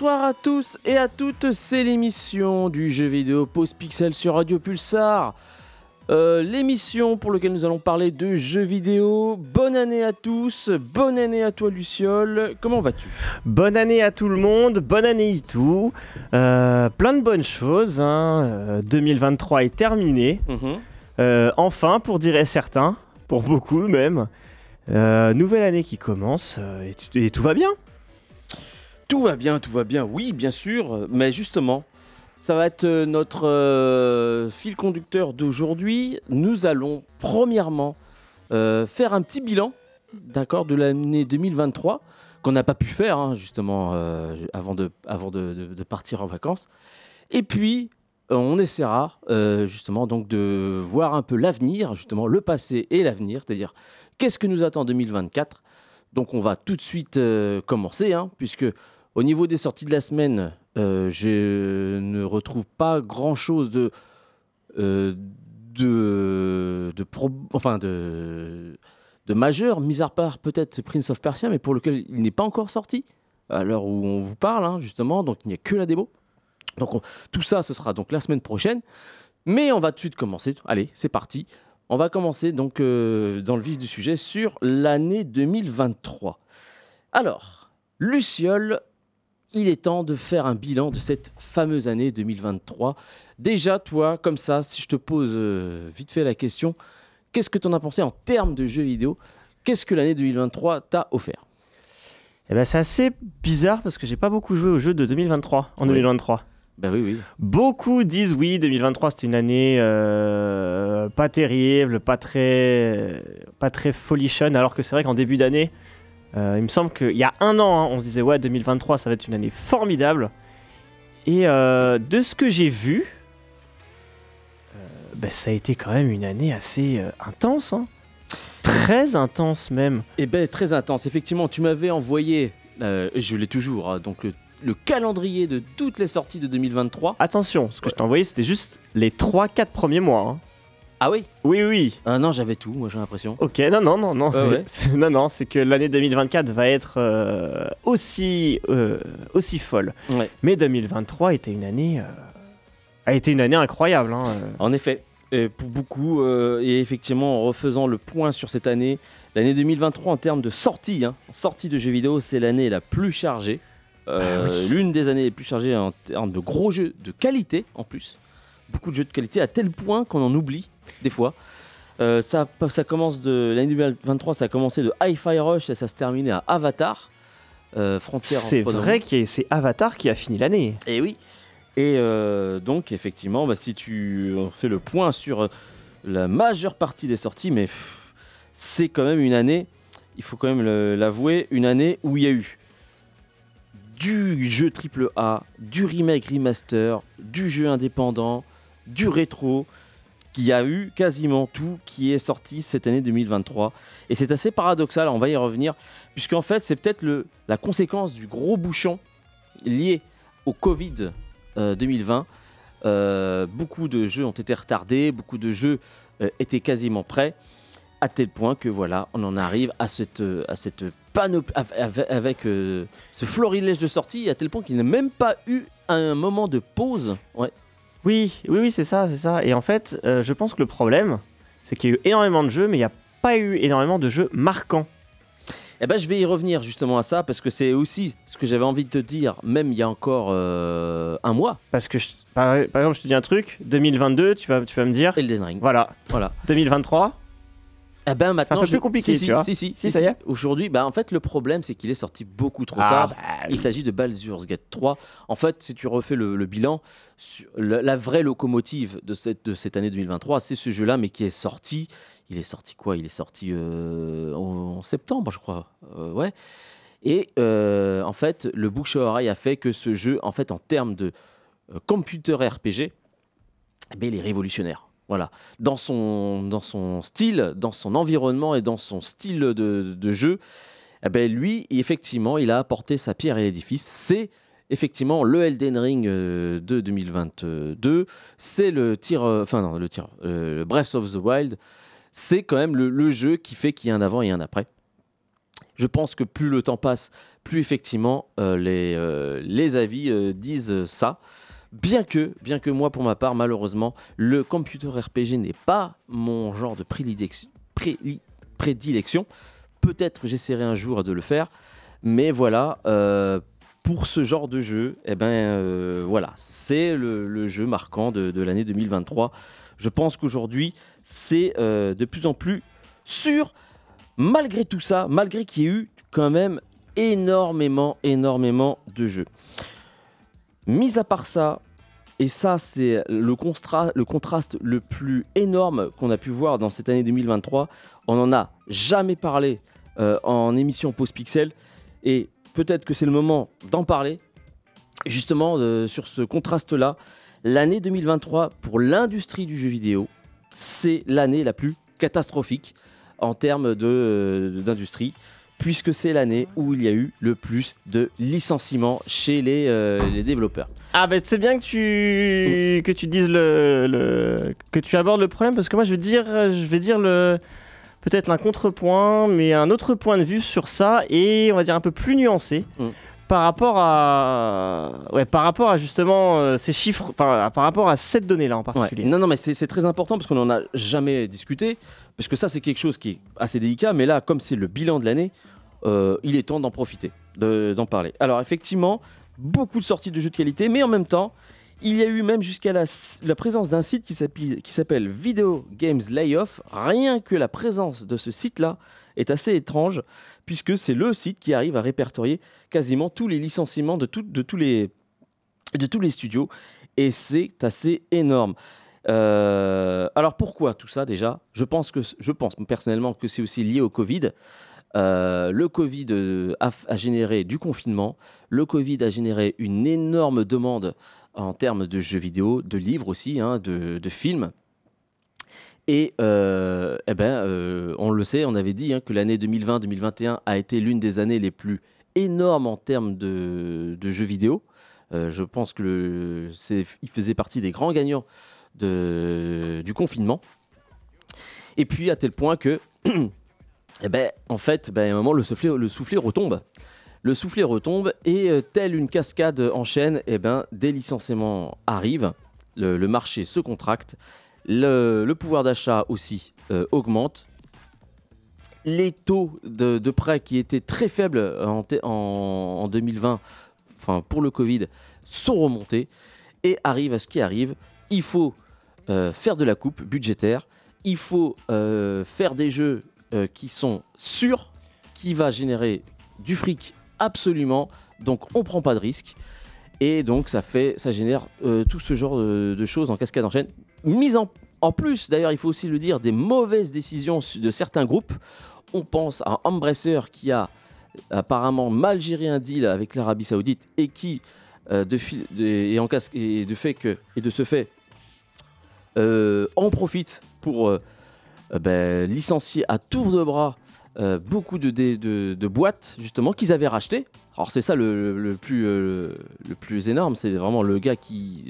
Bonsoir à tous et à toutes, c'est l'émission du jeu vidéo Pause Pixel sur Radio Pulsar. Euh, l'émission pour laquelle nous allons parler de jeux vidéo. Bonne année à tous, bonne année à toi Luciole, comment vas-tu? Bonne année à tout le monde, bonne année Itou. Euh, plein de bonnes choses, hein. Euh, 2023 est terminé. Mhm. Euh, enfin, pour dire certains, pour beaucoup même. Nouvelle année qui commence et tout va bien. Tout va bien, tout va bien, oui bien sûr, mais justement, ça va être euh, notre euh, fil conducteur d'aujourd'hui. Nous allons premièrement euh, faire un petit bilan, d'accord, de l'année 2023 qu'on n'a pas pu faire hein, justement avant, de, partir en vacances. Et puis, on essaiera justement donc de voir un peu l'avenir, justement le passé et l'avenir, c'est-à-dire qu'est-ce que nous attend 2024. Donc on va tout de suite commencer, hein, puisque au niveau des sorties de la semaine, euh, je ne retrouve pas grand-chose euh, de, de, majeur, mis à part peut-être Prince of Persia, mais pour lequel il n'est pas encore sorti, à l'heure où on vous parle, hein, justement, donc il n'y a que la démo. Donc on- tout ça, ce sera donc la semaine prochaine. Mais on va tout de suite commencer. Allez, c'est parti. On va commencer donc euh, dans le vif du sujet sur l'année 2023. Alors, Luciole, il est temps de faire un bilan de cette fameuse année 2023. Déjà, toi, comme ça, si je te pose euh, vite fait la question, qu'est-ce que tu en as pensé en termes de jeux vidéo? Qu'est-ce que l'année 2023 t'a offert? Eh ben, c'est assez bizarre parce que j'ai pas beaucoup joué aux jeux de 2023 en Oui. 2023. Ben oui, oui. Beaucoup disent oui, 2023 c'était une année euh, pas terrible, pas très, pas très folichonne, alors que c'est vrai qu'en début d'année, euh, il me semble qu'il y a un an, hein, on se disait ouais 2023 ça va être une année formidable. Et euh, de ce que j'ai vu, euh, ben, ça a été quand même une année assez intense, hein. très intense même. Eh ben très intense. Effectivement, tu m'avais envoyé, je l'ai toujours, hein, donc le, le calendrier de toutes les sorties de 2023. Attention, ce que je t'ai envoyé c'était juste les 3-4 premiers mois. hein. Ah oui Oui, oui, Ah non, j'avais tout, moi j'ai l'impression. Ok, non, non, non, non. Ah ouais. non, non, c'est que l'année 2024 va être euh, aussi, euh, aussi folle. Ouais. Mais 2023 était une année, euh, a été une année incroyable. hein, euh. En effet, euh, pour beaucoup, et effectivement, en refaisant le point sur cette année, l'année 2023 en termes de sortie, hein, sortie de jeux vidéo, c'est l'année la plus chargée. Euh, Ah oui. L'une des années les plus chargées en termes de gros jeux de qualité en plus. Beaucoup de jeux de qualité à tel point qu'on en oublie des fois. Euh, ça, ça commence de l'année 2023, ça a commencé de Hi-Fi Rush et ça se terminait à Avatar. Euh, Frontier of C'est vrai que c'est Avatar qui a fini l'année. Et oui. Et euh, donc, effectivement, bah, si tu fais le point sur euh, la majeure partie des sorties, mais c'est quand même une année, il faut quand même l'avouer, une année où il y a eu du jeu AAA, du remake remaster, du jeu indépendant, du rétro, qu'il y a eu quasiment tout qui est sorti cette année 2023. Et c'est assez paradoxal, on va y revenir, puisqu'en fait, c'est peut-être la conséquence du gros bouchon lié au Covid euh, 2020. Euh, beaucoup de jeux ont été retardés, beaucoup de jeux euh, étaient quasiment prêts, à tel point que voilà, on en arrive à cette, euh, à panoplie, avec, euh, ce florilège de sorties, à tel point qu'il n'a même pas eu un moment de pause. Oui, oui, oui, c'est ça, c'est ça. Et en fait, euh, je pense que le problème, c'est qu'il y a eu énormément de jeux, mais il n'y a pas eu énormément de jeux marquants. Eh ben, je vais y revenir justement à ça parce que c'est aussi ce que j'avais envie de te dire, même il y a encore euh, un mois. Parce que, je- par, par exemple, je te dis un truc, 2022, tu vas, tu vas me dire, Elden Ring. voilà, Voilà. 2023, Eh ben maintenant, peu je- plus compliqué, Si, si, tu vois. si, si, Si, si, ça y si. est. Aujourd'hui, bah en fait, le problème, c'est qu'il est sorti beaucoup trop Ah, tard. bah, Il s'agit de Baldur's Gate 3. En fait, si tu refais le, le bilan, la, vraie locomotive de cette, de cette année 2023, c'est ce jeu-là, mais qui est sorti. Il est sorti quoi? Il est sorti euh, en, en septembre, je crois. Euh, ouais. Et euh, en fait, le bouche à oreille a fait que ce jeu, en fait, en termes de computer RPG, eh ben, il est révolutionnaire. Voilà. Dans son, dans son style, dans son environnement et dans son style de, jeu, eh ben, lui, effectivement, il a apporté sa pierre à l'édifice. C'est effectivement le Elden Ring euh, de 2022. C'est le tir, euh, enfin non, le tir, euh, Breath of the Wild. C'est quand même le, jeu qui fait qu'il y a un avant et un après. Je pense que plus le temps passe, plus effectivement euh, les, les avis disent ça. Bien que, bien que moi, pour ma part, malheureusement, le computer RPG n'est pas mon genre de prédilection. Peut-être j'essaierai un jour de le faire, mais voilà, euh, pour ce genre de jeu, eh ben euh, voilà, c'est le, jeu marquant de, de l'année 2023. Je pense qu'aujourd'hui, c'est euh, de plus en plus sûr, malgré tout ça, malgré qu'il y ait eu quand même énormément, énormément de jeux. Mis à part ça, et ça c'est le, contraste le plus énorme qu'on a pu voir dans cette année 2023, on n'en a jamais parlé euh, en émission Pause Pixel, et peut-être que c'est le moment d'en parler, justement euh, sur ce contraste-là. L'année 2023 pour l'industrie du jeu vidéo, c'est l'année la plus catastrophique en termes euh, d'industrie, puisque c'est l'année où il y a eu le plus de licenciements chez les, euh, les développeurs. Ah bah c'est bien que tu que tu dises le, le- que tu abordes le problème parce que moi je vais dire je vais dire le peut-être un contrepoint mais un autre point de vue sur ça et on va dire un peu plus nuancé Mm. Par rapport à ouais par rapport à justement euh, ces chiffres enfin par rapport à cette donnée là en Ouais. particulier. Non, non, mais c'est très important parce qu'on n'en a jamais discuté, parce que ça, c'est quelque chose qui est assez délicat, mais là, comme c'est le bilan de l'année, euh, il est temps d'en profiter, de- d'en parler. Alors, effectivement, beaucoup de sorties de jeux de qualité, mais en même temps, il y a eu même jusqu'à la, la présence d'un site qui s'appelle qui s'appelle Video Games Layoff. Rien que la présence de ce site-là est assez étrange, puisque c'est le site qui arrive à répertorier quasiment tous les licenciements de, de tous, les, de tous les studios, et c'est assez énorme. Euh, alors pourquoi tout ça déjà? Je pense que je pense personnellement que c'est aussi lié au Covid. Euh, le Covid euh, a, a généré du confinement. Le Covid a généré une énorme demande en termes de jeux vidéo, de livres aussi, hein, de, de films. Et euh, eh ben, euh, on le sait, on avait dit hein, que l'année 2020-2021 a été l'une des années les plus énormes en termes de, jeux vidéo. Euh, je pense que il faisait partie des grands gagnants du confinement. Et puis à tel point que, eh ben, en fait, ben, à un moment, le soufflet, le retombe. Le soufflet retombe et telle une cascade en chaîne, eh ben, des licenciements arrivent, le marché se contracte, le, pouvoir d'achat aussi euh, augmente. Les taux de, prêt qui étaient très faibles en, te- en- en 2020, enfin pour le Covid, sont remontés et arrive à ce qui arrive. Il faut euh, faire de la coupe budgétaire, il faut euh, faire des jeux qui sont sûrs, qui va générer du fric absolument, donc on prend pas de risque. Et donc ça fait, ça génère tout ce genre de, de choses en cascade en chaîne. Mise en, en plus, d'ailleurs, il faut aussi le dire, des mauvaises décisions de certains groupes. On pense à Embracer qui a apparemment mal géré un deal avec l'Arabie Saoudite et qui, euh, de, fait et de ce fait, euh, en profite pour euh, ben, licencier à tour de bras beaucoup de, de, boîtes justement qu'ils avaient rachetées. Alors c'est ça le, plus, énorme, c'est vraiment le gars qui,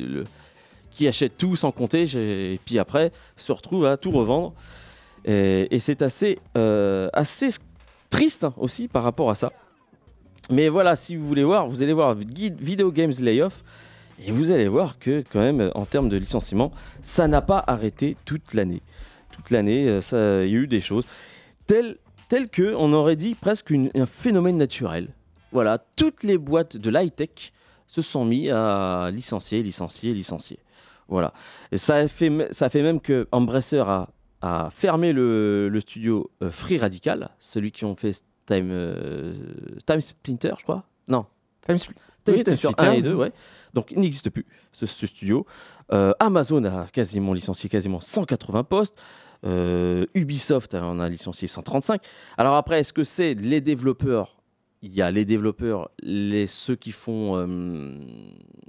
qui achète tout sans compter et puis après se retrouve à tout revendre. Et, c'est assez, euh, assez triste hein, aussi par rapport à ça. Mais voilà, si vous voulez voir, vous allez voir Guide Video Games Layoff et vous allez voir que quand même en termes de licenciement, ça n'a pas arrêté toute l'année. toute l'année, euh, il y a eu des choses telles, telles que, on aurait dit, presque un phénomène naturel. Voilà, toutes les boîtes de l'high-tech se sont mis à licencier, licencier, licencier. Voilà. Et ça a fait, ça a fait même que Embracer a, a fermé le, le studio euh, Free Radical, celui qui ont fait Time, euh, Time Splinter, je crois. Non, Time Spl- Time Oui, Splinter Splinter. 1 et 2, ouais. Donc il n'existe plus, ce, ce studio. Euh, Amazon a quasiment licencié quasiment 180 postes. Ubisoft en a licencié 135. Alors après, est-ce que c'est les développeurs? Il y a les développeurs, les, ceux qui font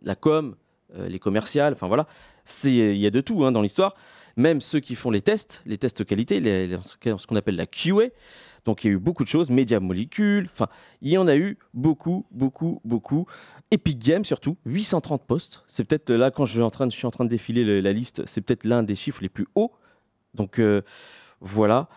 la com, les commerciales, enfin voilà. Il y a de tout hein, dans l'histoire. Même ceux qui font les tests, les tests qualité, ce qu'on appelle la QA. Donc il y a eu beaucoup de choses, Media Molecule, enfin il y en a eu beaucoup, beaucoup, beaucoup. Epic Games surtout, 830 postes. C'est peut-être là quand je suis en train de, défiler le- la liste, c'est peut-être l'un des chiffres les plus hauts. Donc euh, voilà.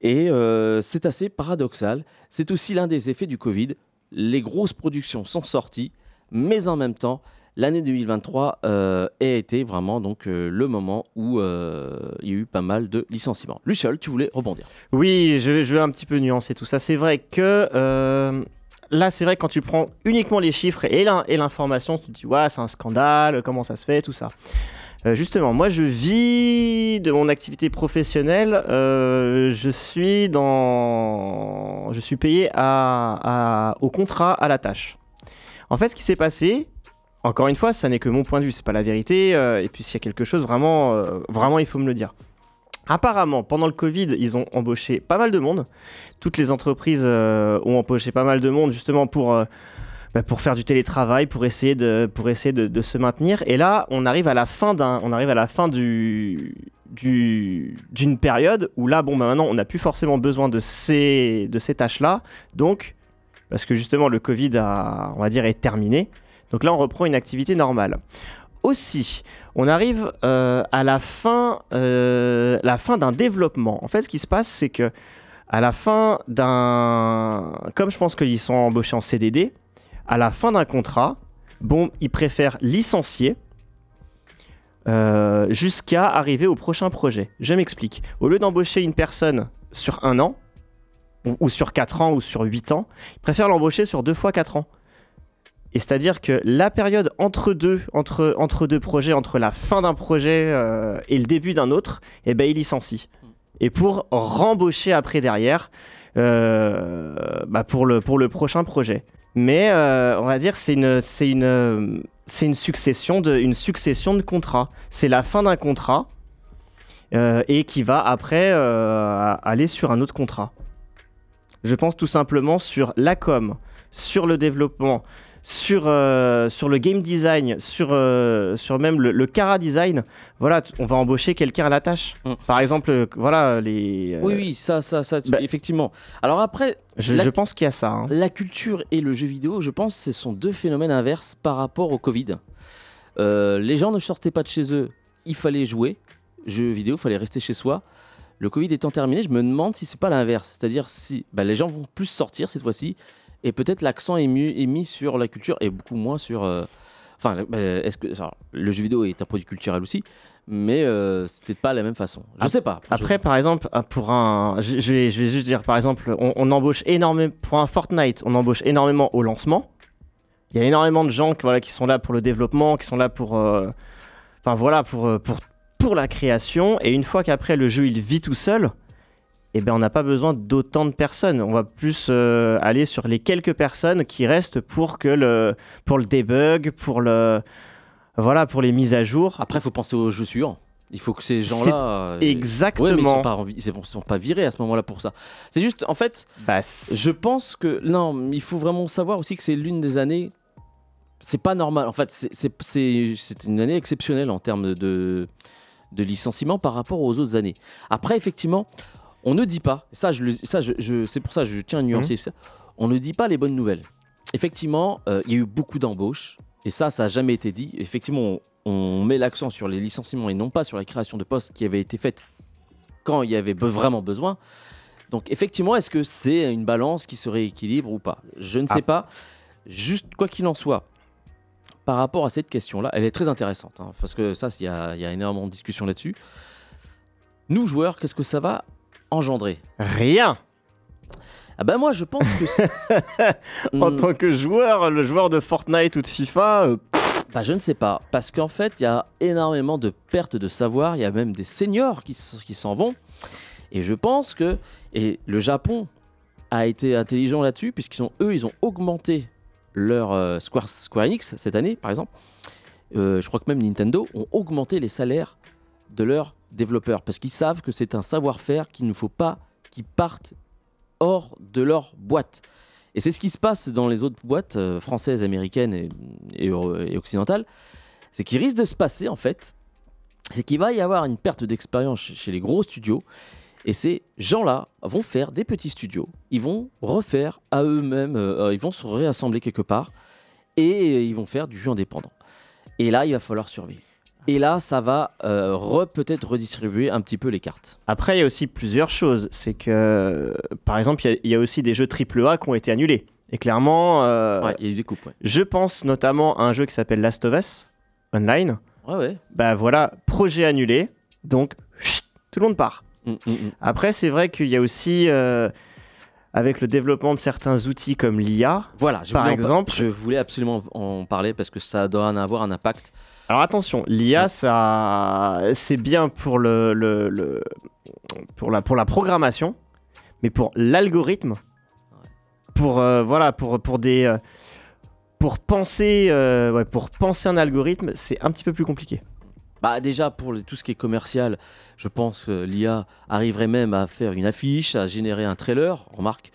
Et euh, c'est assez paradoxal. C'est aussi l'un des effets du Covid. Les grosses productions sont sorties, mais en même temps, l'année 2023 euh, a été vraiment donc euh, le moment où euh, il y a eu pas mal de licenciements. Luciol, tu voulais rebondir Oui, je, je vais un petit peu nuancer tout ça. C'est vrai que là, c'est vrai quand tu prends uniquement les chiffres et l'in- et l'information, tu te dis, ouais, c'est un scandale, comment ça se fait, tout ça. Justement, moi, je vis de mon activité professionnelle. je suis dans, je suis payé à- au contrat à la tâche. En fait, ce qui s'est passé, encore une fois, ça n'est que mon point de vue, c'est pas la vérité. euh, et puis, s'il y a quelque chose, vraiment, euh, vraiment, il faut me le dire. Apparemment, pendant le Covid, ils ont embauché pas mal de monde. Toutes les entreprises euh, ont embauché pas mal de monde justement pour, bah, pour faire du télétravail, pour essayer, de, pour essayer de, se maintenir. Et là, on arrive à la fin d'un, on arrive à la fin du- d'une période où là, bon, bah, maintenant, on n'a plus forcément besoin de ces, de ces tâches-là. Donc, parce que justement, le Covid a, on va dire, est terminé. Donc là, on reprend une activité normale. Aussi, on arrive euh, à la fin, euh, la fin d'un développement. En fait, ce qui se passe, c'est que à la fin d'un, comme je pense qu'ils sont embauchés en CDD, à la fin d'un contrat, bon, ils préfèrent licencier euh, jusqu'à arriver au prochain projet. Je m'explique. Au lieu d'embaucher une personne sur un an, ou sur quatre ans, ou sur huit ans, ils préfèrent l'embaucher sur deux fois quatre ans. Et c'est-à-dire que la période entre deux, entre, entre deux projets, entre la fin d'un projet euh, et le début d'un autre, eh ben, il licencie. Et pour rembaucher après derrière, euh, bah, pour, le, pour le prochain projet. Mais euh, on va dire c'est une, c'est une, c'est une succession de, une succession de contrats. C'est la fin d'un contrat euh, et qui va après aller sur un autre contrat. Je pense tout simplement sur la com, sur le développement, sur, euh, sur le game design, sur, euh, sur même le, le cara design, voilà, on va embaucher quelqu'un à la tâche. Mm. Par exemple, euh, voilà, les. Oui, oui, ça, ça, ça, tu- bah- effectivement. Alors après, Je, la- je pense qu'il y a ça. hein. La culture et le jeu vidéo, je pense, ce sont deux phénomènes inverses par rapport au Covid. Euh, les gens ne sortaient pas de chez eux, il fallait jouer. Jeux vidéo, il fallait rester chez soi. Le Covid étant terminé, je me demande si c'est pas l'inverse. C'est-à-dire si bah, les gens vont plus sortir cette fois-ci et peut-être l'accent est, mis sur la culture et beaucoup moins sur. euh, Enfin, bah, est-ce que alors, le jeu vidéo est un produit culturel aussi, mais euh, peut-être pas la même façon. Je Ap- sais pas. Après, par exemple, euh, pour un. Je, je vais, je vais juste dire, par exemple, on, on embauche énormément. Pour un Fortnite, on embauche énormément au lancement. Il y a énormément de gens qui, voilà, qui sont là pour le développement, qui sont là pour. euh, Enfin, voilà, pour, pour, pour la création. Et une fois qu'après le jeu il vit tout seul, eh ben, on n'a pas besoin d'autant de personnes. On va plus euh, aller sur les quelques personnes qui restent pour, que le, pour le debug, pour le. Voilà, pour les mises à jour. Après, il faut penser aux jeux suivants. Il faut que ces gens-là. euh, Exactement. Ouais, mais ils sont pas, ils sont- sont pas virés à ce moment-là pour ça. C'est juste, en fait, Bah, je pense que non, il faut vraiment savoir aussi que c'est l'une des années. C'est pas normal. En fait, c'est une année exceptionnelle en termes de de licenciement par rapport aux autres années. Après, effectivement, on ne dit pas. Ça, je, ça, je, je- c'est pour ça que je tiens à nuancer ça. On ne dit pas les bonnes nouvelles. Effectivement, euh, il y a eu beaucoup d'embauches et ça, ça a jamais été dit. Effectivement, on, on met l'accent sur les licenciements et non pas sur la création de postes qui avaient été faites quand il y avait vraiment besoin. Donc effectivement, est-ce que c'est une balance qui se rééquilibre ou pas? Je ne sais Ah. pas. Juste quoi qu'il en soit, par rapport à cette question-là, elle est très intéressante, hein, parce que ça, il y, y a énormément de discussions là-dessus. nous joueurs, qu'est-ce que ça va engendrer Rien. Ah bah moi je pense que En tant que joueur, le joueur de Fortnite ou de FIFA, euh, bah, je ne sais pas. Parce qu'en fait il y a énormément de pertes de savoir, il y a même des seniors qui, qui s'en vont. Et je pense que et le Japon a été intelligent là-dessus puisqu'ils ont eux ils ont augmenté leur euh, Square, Square Enix cette année par exemple. Euh, je crois que même Nintendo ont augmenté les salaires de leurs développeurs parce qu'ils savent que c'est un savoir-faire qu'il ne faut pas qu'ils partent hors de leur boîte. Et c'est ce qui se passe dans les autres boîtes euh, françaises, américaines et, euro- et occidentales. C'est qu'il risque de se passer, en fait, c'est qu'il va y avoir une perte d'expérience chez, les gros studios. Et ces gens-là vont faire des petits studios. Ils vont refaire à eux-mêmes, euh, euh, ils vont se réassembler quelque part et ils vont faire du jeu indépendant. Et là, il va falloir survivre. Et là, ça va euh, re- peut-être redistribuer un petit peu les cartes. Après, il y a aussi plusieurs choses. C'est que, par exemple, il y a- il y, a aussi des jeux AAA qui ont été annulés. Et clairement, euh, Ouais, il y a eu des coupes. Ouais, je pense notamment à un jeu qui s'appelle Last of Us Online. ouais. ouais. Bah voilà, projet annulé. Donc, chut, tout le monde part. Mm, mm, mm. Après, c'est vrai qu'il y a aussi, euh, avec le développement de certains outils comme l'IA. Voilà, je Par voulais en par- exemple- je voulais absolument en parler parce que ça doit en avoir un impact. Alors attention, l'IA, ça, c'est bien pour le, le- le- pour la pour la programmation, mais pour l'algorithme, pour euh, voilà, pour pour des euh, pour penser, euh, ouais, pour penser un algorithme, c'est un petit peu plus compliqué. Bah déjà pour le- tout ce qui est commercial, je pense que l'IA arriverait même à faire une affiche, à générer un trailer. Remarque,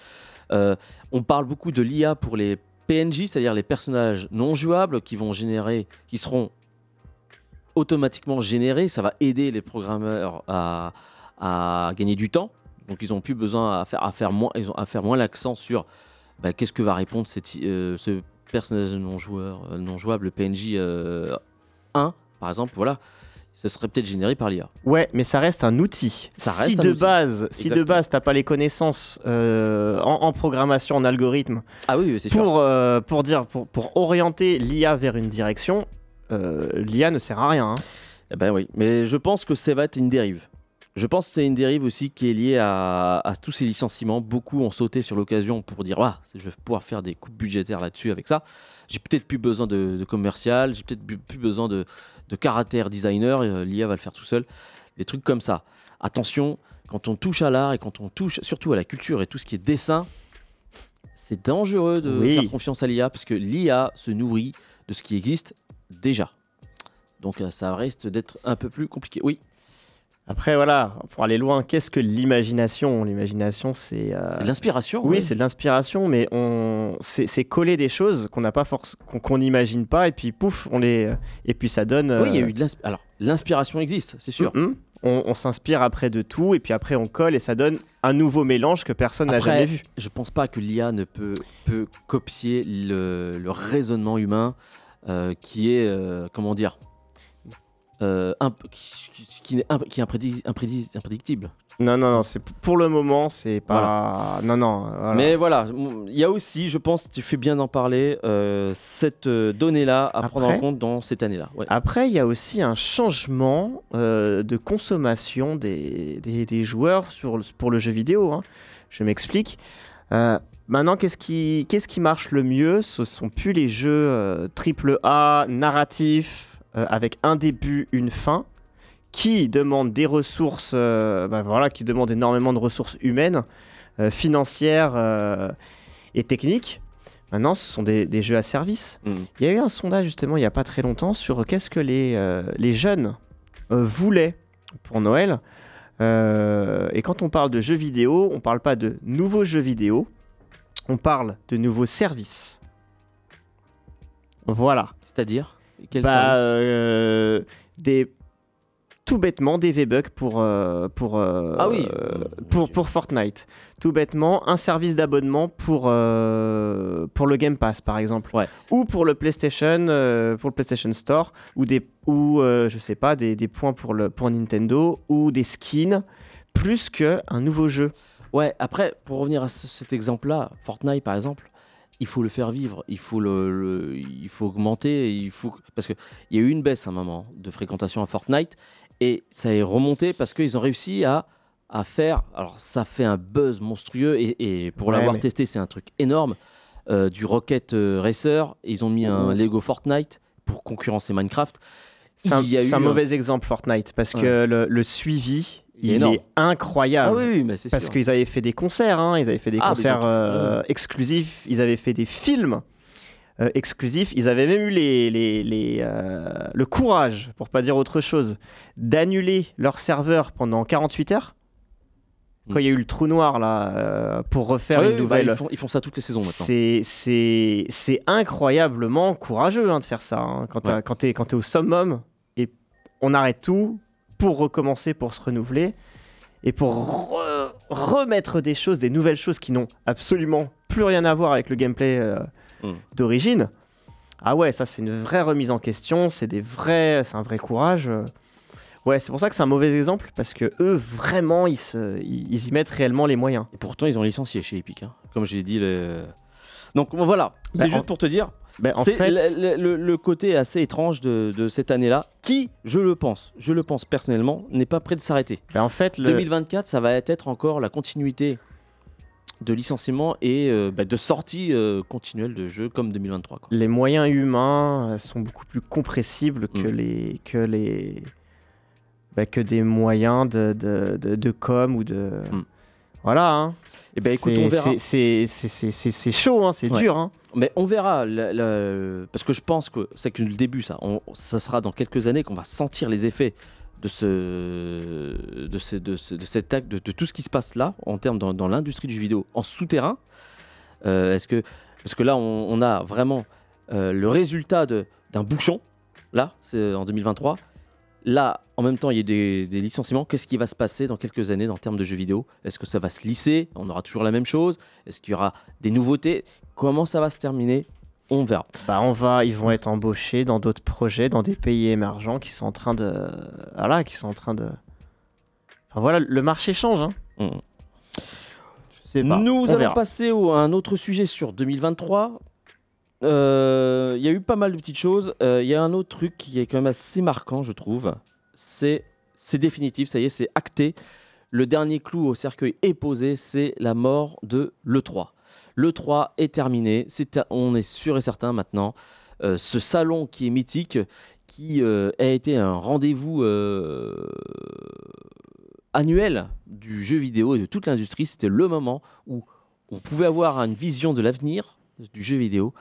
on parle beaucoup de l'IA pour les PNJ, c'est-à-dire les personnages non jouables qui vont générer, qui seront automatiquement générés. Ça va aider les programmeurs à, à gagner du temps. Donc ils ont plus besoin à faire, à faire moins, ils ont à faire moins l'accent sur bah, qu'est-ce que va répondre cette- euh, ce personnage non joueur, euh, non jouable, le PNJ euh, 1 par exemple. Voilà, ce serait peut-être généré par l'IA. Ouais, mais ça reste un outil. Ça si un de outil. base, si de base t'as pas les connaissances euh, en, en programmation, en algorithme, Ah oui, c'est sûr. pour euh, pour dire pour, pour orienter l'IA vers une direction, l'IA ne sert à rien. hein. Eh ben oui, mais je pense que ça va être une dérive. Je pense que c'est une dérive aussi qui est liée à, à tous ces licenciements. Beaucoup ont sauté sur l'occasion pour dire ah, je vais pouvoir faire des coupes budgétaires là-dessus avec ça. J'ai peut-être plus besoin de, de commercial, j'ai peut-être plus, besoin de, de caractère designer. euh, L'IA va le faire tout seul. Des trucs comme ça. Attention, quand on touche à l'art et quand on touche surtout à la culture et tout ce qui est dessin, c'est dangereux de Oui. faire confiance à l'IA parce que l'IA se nourrit de ce qui existe déjà. Donc euh, ça risque d'être un peu plus compliqué. Oui, Après voilà, pour aller loin, qu'est-ce que l'imagination? L'imagination, c'est euh, c'est de l'inspiration. oui, ouais. c'est de l'inspiration, mais on c'est coller des choses qu'on n'a pas force qu'on n'imagine pas et puis pouf, on les et puis ça donne. Oui, il y a euh, eu de l'inspiration. Alors, l'inspiration existe, c'est sûr. Mhm. On, on s'inspire après de tout et puis après on colle et ça donne un nouveau mélange que personne n'a jamais vu. Je pense pas que l'IA ne peut, peut copier le, le raisonnement humain qui est, euh, comment dire, euh, imp- qui, est, imp- qui est imprédictible. Non non non, c'est pour le moment c'est pas non non. voilà. Mais voilà, il y a aussi, je pense, tu fais bien d'en parler, euh, cette euh, donnée-là à prendre en compte dans cette année-là. Ouais. Après, il y a aussi un changement euh, de consommation des, des- des joueurs sur pour le jeu vidéo. hein. Je m'explique. Maintenant, qu'est-ce qui, qu'est-ce qui marche le mieux? Ce sont plus les jeux euh, triple A, narratifs, euh, avec un début, une fin, qui demandent des ressources, euh, bah voilà, qui demandent énormément de ressources humaines, financières et techniques. Maintenant, ce sont des, des jeux à service. Mm. Il y a eu un sondage justement il n'y a pas très longtemps sur qu'est-ce que les, euh, les jeunes euh, voulaient pour Noël. Euh, et quand on parle de jeux vidéo, on parle pas de nouveaux jeux vidéo, on parle de nouveaux services. Voilà. C'est-à-dire? Quel Bah, service euh, des tout bêtement des V-Bucks pour euh, pour euh, Ah oui. pour pour Fortnite. Tout bêtement un service d'abonnement pour euh, pour le Game Pass par exemple. Ouais. Ou pour le PlayStation pour le PlayStation Store ou des ou je sais pas des, des points pour le pour Nintendo ou des skins plus que un nouveau jeu. Ouais, après, pour revenir à ce- cet exemple-là, Fortnite par exemple, il faut le faire vivre, il faut le, le- il faut augmenter, il faut parce que il y a eu une baisse à un moment de fréquentation à Fortnite et ça est remonté parce qu'ils ont réussi à à faire. Alors ça fait un buzz monstrueux et, et pour Ouais, l'avoir mais- testé, c'est un truc énorme. Euh, du Rocket euh, Racer, ils ont mis un Lego Fortnite pour concurrencer Minecraft. C'est un, mauvais exemple Fortnite parce que le, le suivi, Il est il, énorme. est incroyable. Ah oui, oui, mais c'est Parce sûr. qu'ils avaient fait des concerts, hein, ils avaient fait des Ah, concerts euh, exclusifs, ils avaient fait des films euh, exclusifs, ils avaient même eu les, les- les, euh, le courage, pour pas dire autre chose, d'annuler leur serveur pendant 48 heures. Quand il y a eu le trou noir là, pour refaire Ah une oui, bah, nouvelle. ils, font, ils font ça toutes les saisons maintenant. C'est, c'est, c'est incroyablement courageux hein, de faire ça. hein, quand, Ouais. t'es, quand t'es au summum et on arrête tout pour recommencer, pour se renouveler et pour re- remettre des choses, des nouvelles choses qui n'ont absolument plus rien à voir avec le gameplay euh, Mm. d'origine. Ah ouais, ça c'est une vraie remise en question, c'est des vrais, c'est un vrai courage. euh. Ouais, c'est pour ça que c'est un mauvais exemple parce que eux vraiment ils, se, ils, y mettent réellement les moyens. Et pourtant, ils ont licencié chez Epic. hein. Comme je l'ai dit. le- Donc voilà, Bah, c'est juste en- pour te dire. Ben, en c'est fait, le, le- le- le côté assez étrange de, de cette année-là, qui, je le pense, je le pense personnellement, n'est pas prêt de s'arrêter. ben, en fait le, 2024, ça va être encore la continuité de licenciement et euh, bah, de sortie euh, continuelle de jeux comme 2023. quoi. les moyens humains sont beaucoup plus compressibles que Mm. les que les bah, que des moyens de, de, de, de com ou de Mm. voilà hein. Eh ben, écoute, C'est- on verra. c'est- chaud hein, c'est Ouais. dur hein. Mais on verra, la- la- parce que je pense que c'est que le début, ça. On- ça sera dans quelques années qu'on va sentir les effets de ce, de, ce- de, ce- de cet acte, de, de tout ce qui se passe là, en termes dans, dans l'industrie du jeu vidéo, en souterrain. Euh, Est-ce que, parce que là, on, on a vraiment euh, le résultat d'un bouchon, là, c'est en 2023. Là, en même temps, il y a des, des licenciements. Qu'est-ce qui va se passer dans quelques années en termes de jeux vidéo? Est-ce que ça va se lisser? On aura toujours la même chose? Est-ce qu'il y aura des nouveautés? Comment ça va se terminer? On verra. Bah, on va ils vont être embauchés dans d'autres projets dans des pays émergents qui sont en train de voilà qui sont en train de enfin voilà le marché change hein. Mm. Je sais pas, Nous on allons verra. passer au- à un autre sujet sur 2023. Euh, Il y a eu pas mal de petites choses. Euh, Il y a un autre truc qui est quand même assez marquant, je trouve. C'est définitif, ça y est, c'est acté. Le dernier clou au cercueil est posé, c'est la mort de l'E3. L'E3 est terminé, on est sûr et certain maintenant. Euh, ce salon qui est mythique, qui euh, a été un rendez-vous euh, annuel du jeu vidéo et de toute l'industrie, c'était le moment où on pouvait avoir une vision de l'avenir du jeu vidéo.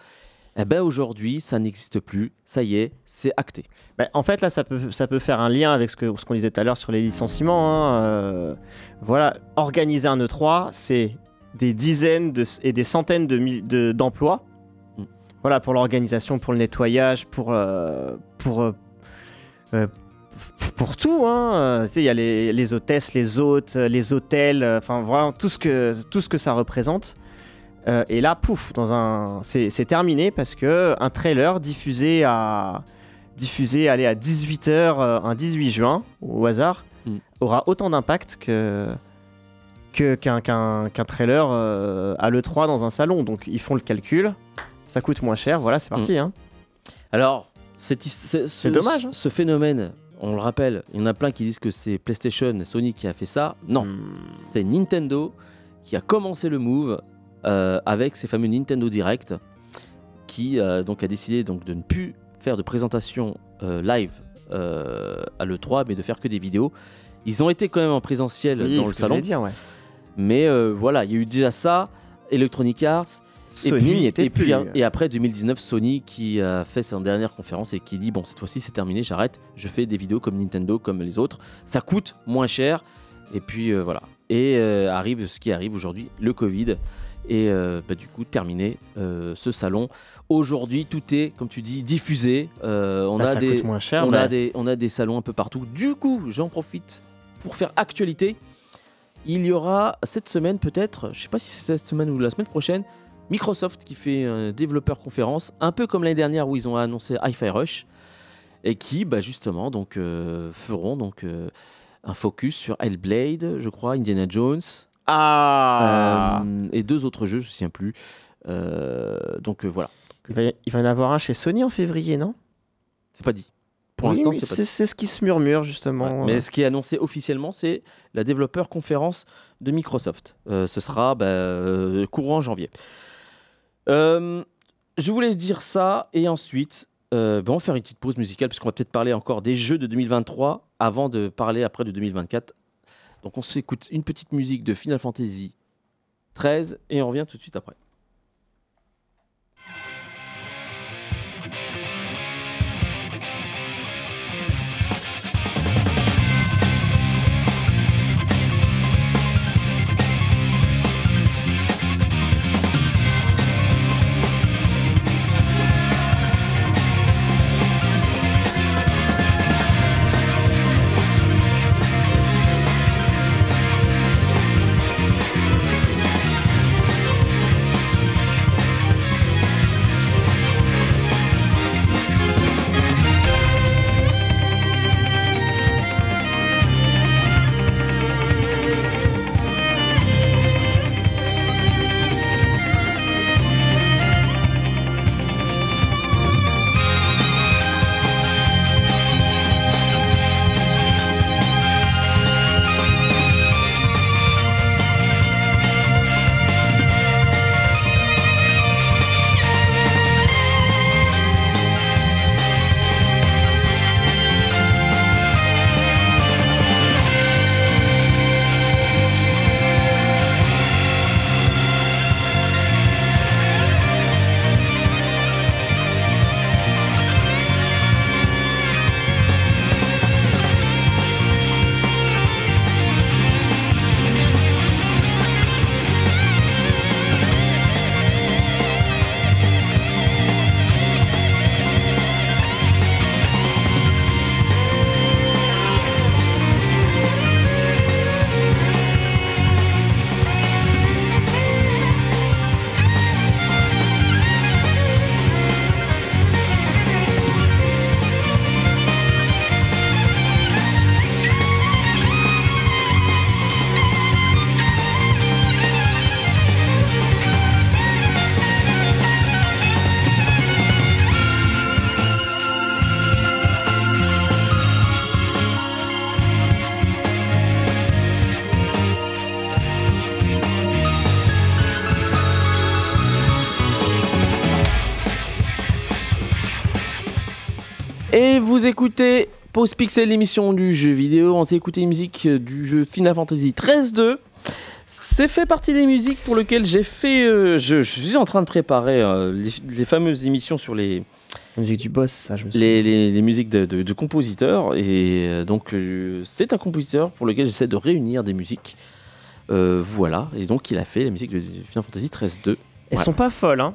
Eh ben aujourd'hui, ça n'existe plus. Ça y est, c'est acté. Bah, en fait, là, ça peut, ça peut faire un lien avec ce que- ce qu'on disait tout à l'heure sur les licenciements. hein, euh, voilà, organiser un E3, c'est des dizaines de- et des centaines de mi- de- d'emplois. Mm. Voilà, pour l'organisation, pour le nettoyage, pour, euh, pour, euh, euh, pour tout. hein, Il y a les, les hôtesses, les hôtes, les hôtels, enfin voilà, tout ce que, tout ce que ça représente. Euh, et là, pouf, dans un, c'est terminé parce que un trailer diffusé à diffusé allez, à 18h un 18 juin au hasard Mm. aura autant d'impact que que- qu'un qu'un qu'un trailer euh, à l'E3 dans un salon. Donc ils font le calcul, ça coûte moins cher, voilà, c'est parti. hein. Alors, c'est c'est- ce, C'est dommage, hein. Ce phénomène, on le rappelle, il y en a plein qui disent que c'est PlayStation, Sony qui a fait ça. Non, Hmm. c'est Nintendo qui a commencé le move euh, avec ces fameux Nintendo Direct, qui euh, donc a décidé donc de ne plus faire de présentation euh, live euh, à l'E3, mais de faire que des vidéos. Ils ont été quand même en présentiel Oui, dans le salon, j'allais dire, ouais. mais euh, voilà, il y a eu déjà ça, Electronic Arts, Sony et puis, était et, puis, plus. et après 2019, Sony qui a fait sa dernière conférence et qui dit bon cette fois-ci c'est terminé, j'arrête, je fais des vidéos comme Nintendo, comme les autres, ça coûte moins cher et puis euh, voilà. Et euh, arrive ce qui arrive aujourd'hui, le Covid et euh, bah, du coup terminé euh, ce salon. Aujourd'hui tout est comme tu dis diffusé, Euh, on Bah, a ça des coûte moins cher. on, a des, on a des salons un peu partout. Du coup, j'en profite pour faire actualité. Il y aura cette semaine peut-être, je sais pas si c'est cette semaine ou la semaine prochaine, Microsoft qui fait un développeur conférence, un peu comme l'année dernière où ils ont annoncé Hi-Fi Rush, et qui bah, justement donc, euh, feront donc, un focus sur Hellblade, je crois, Indiana Jones, Ah euh, et deux autres jeux, je ne me souviens plus. Euh, donc euh, voilà, Il va, y- il va y en avoir un chez Sony en février, non? C'est pas dit. Pour Oui, l'instant, oui, c'est pas c'est c'est ce qui se murmure justement. Ouais, Mais ce qui est annoncé officiellement, c'est la développeur conférence de Microsoft. Euh, ce sera bah, euh, courant janvier. Euh, je voulais dire ça et ensuite, euh, bah, on va faire une petite pause musicale parce qu'on va peut-être parler encore des jeux de 2023 avant de parler après de 2024. Donc on s'écoute une petite musique de Final Fantasy 13 et on revient tout de suite après. Et vous écoutez Pause Pixel, l'émission du jeu vidéo. On s'est écouté une musique euh, du jeu Final Fantasy 13-2. C'est fait partie des musiques pour lesquelles j'ai fait. euh, je, je suis en train de préparer euh, les, les fameuses émissions sur les, la musique du boss, ça, je me suis les, les- les musiques de, de- de compositeurs. Et euh, donc, c'est un compositeur pour lequel j'essaie de réunir des musiques. Voilà. Et donc, il a fait la musique de Final Fantasy 13-2. Elles Ouais. sont pas folles, hein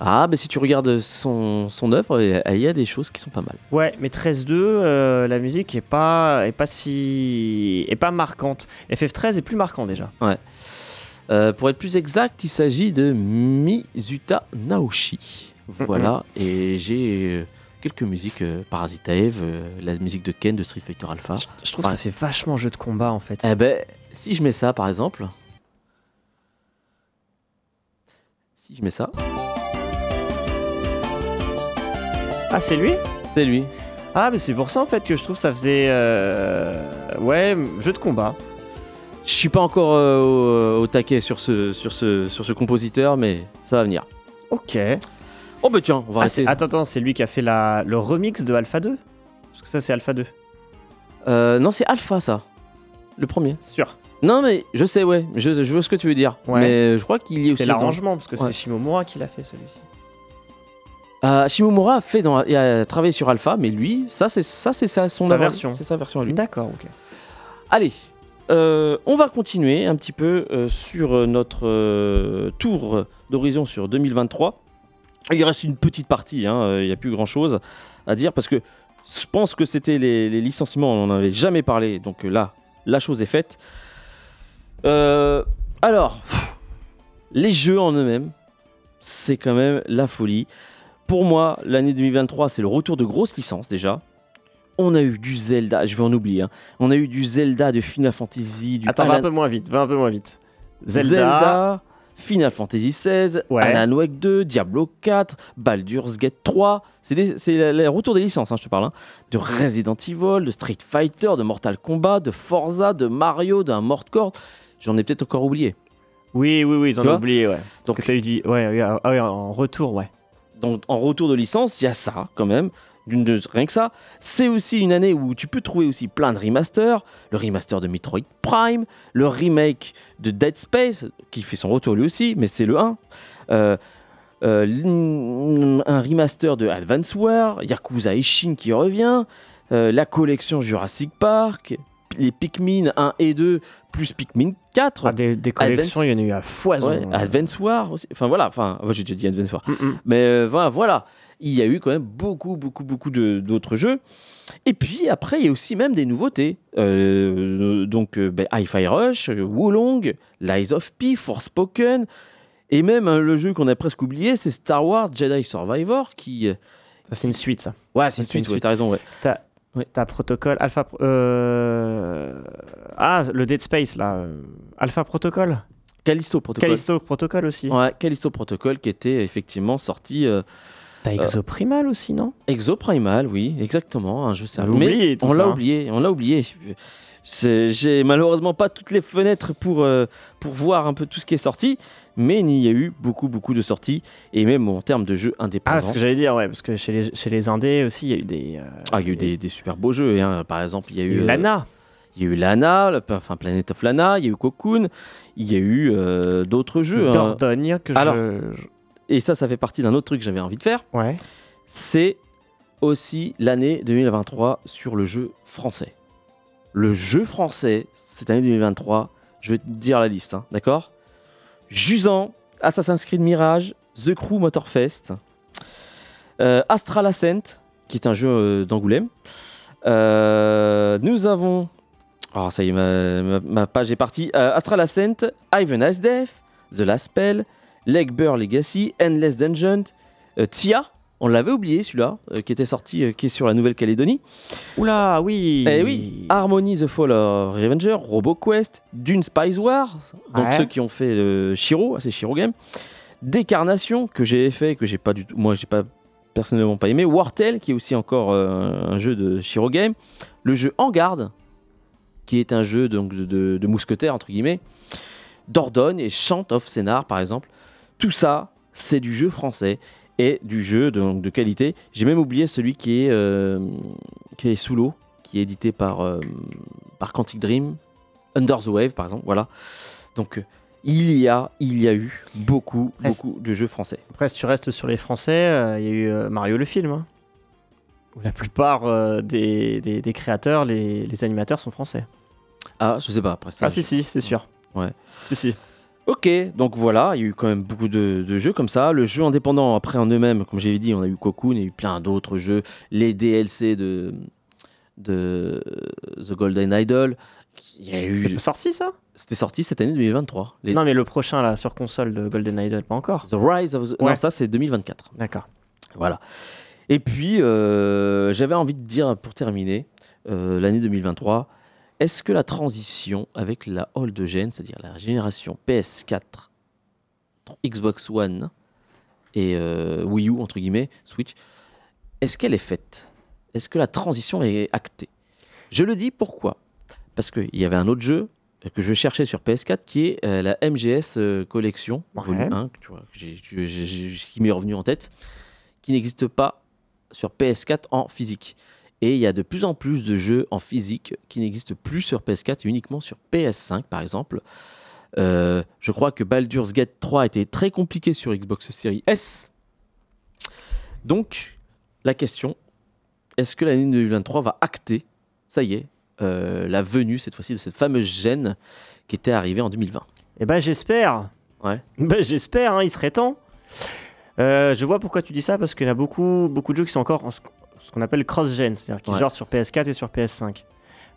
Ah, bah si tu regardes son, son œuvre, il y a des choses qui sont pas mal. Ouais, mais 13-2, euh, la musique est pas, est pas si. est pas marquante. FF13 est plus marquant déjà. Euh, pour être plus exact, il s'agit de Mizuta Naoshi. Voilà, et j'ai euh, quelques musiques euh, Parasite Eve, euh, la musique de Ken de Street Fighter Alpha. Je trouve que Ouais. ça fait vachement jeu de combat en fait. Eh ben, si je mets ça par exemple. Si je mets ça, Ah, c'est lui c'est lui. Ah, mais c'est pour ça en fait que je trouve ça faisait. euh, Ouais, jeu de combat. Je suis pas encore euh, au, au taquet sur ce, sur, ce, sur ce compositeur, mais ça va venir. Ok. Oh bah tiens, on va Ah, rester. attends, attends, c'est lui qui a fait la... le remix de Alpha 2 Parce que ça, c'est Alpha 2. Euh, non, c'est Alpha ça. Le premier. Sûr. Non, mais je sais, ouais. Je, je vois ce que tu veux dire. Ouais. Mais je crois qu'il y est aussi. C'est dans- l'arrangement, parce que Ouais. c'est Shimomura qui l'a fait celui-ci. Euh, Shimomura a fait dans, il a travaillé sur Alpha, mais lui, ça c'est ça c'est sa son Sa avant- version. C'est sa version à lui. D'accord, ok. Allez, euh, on va continuer un petit peu euh, sur euh, notre tour d'horizon sur 2023. Il reste une petite partie, hein, il n'y a plus grand chose à dire parce que je pense que c'était les, les licenciements, on n'en avait jamais parlé, donc là, la chose est faite. Alors, pff, les jeux en eux-mêmes, c'est quand même la folie. Pour moi, l'année 2023, c'est le retour de grosses licences déjà. On a eu du Zelda, je vais en oublier. hein. On a eu du Zelda, de Final Fantasy, du Attends, va Alan- un peu moins vite, va un peu moins vite. Zelda, Zelda, Final Fantasy XVI, Ouais. Alan Wake 2, Diablo 4, Baldur's Gate 3. C'est le retour des licences, hein, je te parle. hein. De Resident Evil, de Street Fighter, de Mortal Kombat, de Forza, de Mario, d'un Mordcore. J'en ai peut-être encore oublié. Oui, oui, oui, Tu vois as oublié, ouais. Donc- Donc, t'as eu dit. Ouais, ah ouais, en retour, ouais. Donc en retour de licence, il y a ça quand même. Rien que ça. C'est aussi une année où tu peux trouver aussi plein de remasters. Le remaster de Metroid Prime, le remake de Dead Space, qui fait son retour lui aussi, mais c'est le 1. Euh, euh, un remaster de Advance War, Yakuza Ishin qui revient, euh, la collection Jurassic Park, les Pikmin 1 et 2, plus Pikmin 4. Ah, des, des collections, il y en a eu à foison. Ouais, Advance War aussi. Enfin voilà, enfin, j'ai déjà dit Advance War. Mm, mm. Mais euh, voilà, il y a eu quand même beaucoup, beaucoup, beaucoup d'autres jeux. Et puis après, il y a aussi même des nouveautés. Euh, donc, euh, ben, Hi-Fi Rush, Wulong, Lies of P, Forspoken. Et même hein, le jeu qu'on a presque oublié, c'est Star Wars Jedi Survivor qui. euh, c'est une suite, ça. Ouais, c'est une suite, ouais, suite. t'as raison, ouais. T'as Protocol, Alpha. Pro- euh, Ah, le Dead Space, là. euh, Alpha Protocol Callisto Protocol. Callisto Protocol aussi. Ouais, Callisto Protocol qui était effectivement sorti. euh, T'as Exoprimal aussi, non? Exoprimal, oui, exactement, un jeu on l'a oublié, on l'a oublié. J'ai malheureusement pas toutes les fenêtres pour, euh, pour voir un peu tout ce qui est sorti, mais il y a eu beaucoup, beaucoup de sorties, et même en termes de jeux indépendants. Ah, ce que j'allais dire, ouais, parce que chez les, chez les Indés aussi, il y a eu des. euh, Ah, il y a eu des, des super beaux jeux. hein. Par exemple, il y a eu, euh, Lana. il y a eu Lana, le- enfin Planet of Lana, il y a eu Cocoon, il y a eu euh, d'autres jeux. hein. Dordogne, que Alors- je- Et ça, ça fait partie d'un autre truc que j'avais envie de faire. Ouais. c'est aussi l'année 2023 sur le jeu français. Le jeu français, cette année 2023, je vais te dire la liste, hein, d'accord? Jusant, Assassin's Creed Mirage, The Crew Motorfest, euh, Astral Ascent, qui est un jeu euh, d'Angoulême. Euh, nous avons. Oh, ça y est, ma, page est partie. Euh, Astral Ascent, Ivan Ice Death, The Last Spell, Legbear Legacy, Endless Dungeon, Tia, on l'avait oublié celui-là, euh, qui était sorti, euh, qui est sur la Nouvelle-Calédonie. Oula, oui. Eh oui, Harmony the Fall of Revenger, RoboQuest, Dune Spice Wars, donc Ouais. ceux qui ont fait euh, Shiro, ah, c'est Shiro Game, Décarnation que j'ai fait, que j'ai pas du tout, moi j'ai pas personnellement pas aimé, Wartel qui est aussi encore euh, un jeu de Shiro Game, le jeu En Garde qui est un jeu donc, de, de, de mousquetaires entre guillemets, Dordogne et Chant of Scénar par exemple, tout ça c'est du jeu français et du jeu de, donc, de qualité. J'ai même oublié celui qui est, euh, qui est sous l'eau, qui est édité par, euh, par Quantic Dream, Under the Wave par exemple, voilà. Donc euh, il y a, il y a eu beaucoup, Reste- beaucoup de jeux français. Après, si tu restes sur les Français, euh, il y a eu Mario le film. hein, où la plupart des, des- des créateurs, les, les animateurs sont français. Ah, je sais pas après ça. ah, si, si, c'est sûr. Ouais. Si, si. Ok, donc voilà, il y a eu quand même beaucoup de, de jeux comme ça. Le jeu indépendant, après en eux-mêmes, comme j'avais dit, on a eu Cocoon, il y a eu plein d'autres jeux. Les DLC de, de The Golden Idol. Il y a eu... C'est sorti ça? C'était sorti cette année 2023. Les- Non, mais le prochain là, sur console de Golden Idol, pas encore. The Rise of the... Ouais. Non, ça c'est 2024. D'accord. Voilà. Et puis, euh, j'avais envie de dire, pour terminer, euh, l'année 2023, est-ce que la transition avec la old gen, c'est-à-dire la génération PS4, Xbox One et euh, Wii U, entre guillemets, Switch, est-ce qu'elle est faite? Est-ce que la transition est actée? Je le dis pourquoi Parce qu'il y avait un autre jeu que je cherchais sur PS4 qui est euh, la MGS euh, Collection, Ouais. volume 1, que tu vois, qui m'est revenu en tête, qui n'existe pas sur PS4 en physique. Et il y a de plus en plus de jeux en physique qui n'existent plus sur PS4 et uniquement sur PS5 par exemple. Euh, je crois que Baldur's Gate 3 était très compliqué sur Xbox Series S. Donc, la question, est-ce que l'année 2023 va acter, ça y est, euh, la venue cette fois-ci de cette fameuse gêne qui était arrivée en 2020 Eh ben, j'espère. Ouais. Ben, j'espère, hein, il serait temps. Euh, je vois pourquoi tu dis ça, parce qu'il y a beaucoup, beaucoup de jeux qui sont encore en ce qu'on appelle cross-gen, c'est-à-dire qui Ouais. sur PS4 et sur PS5.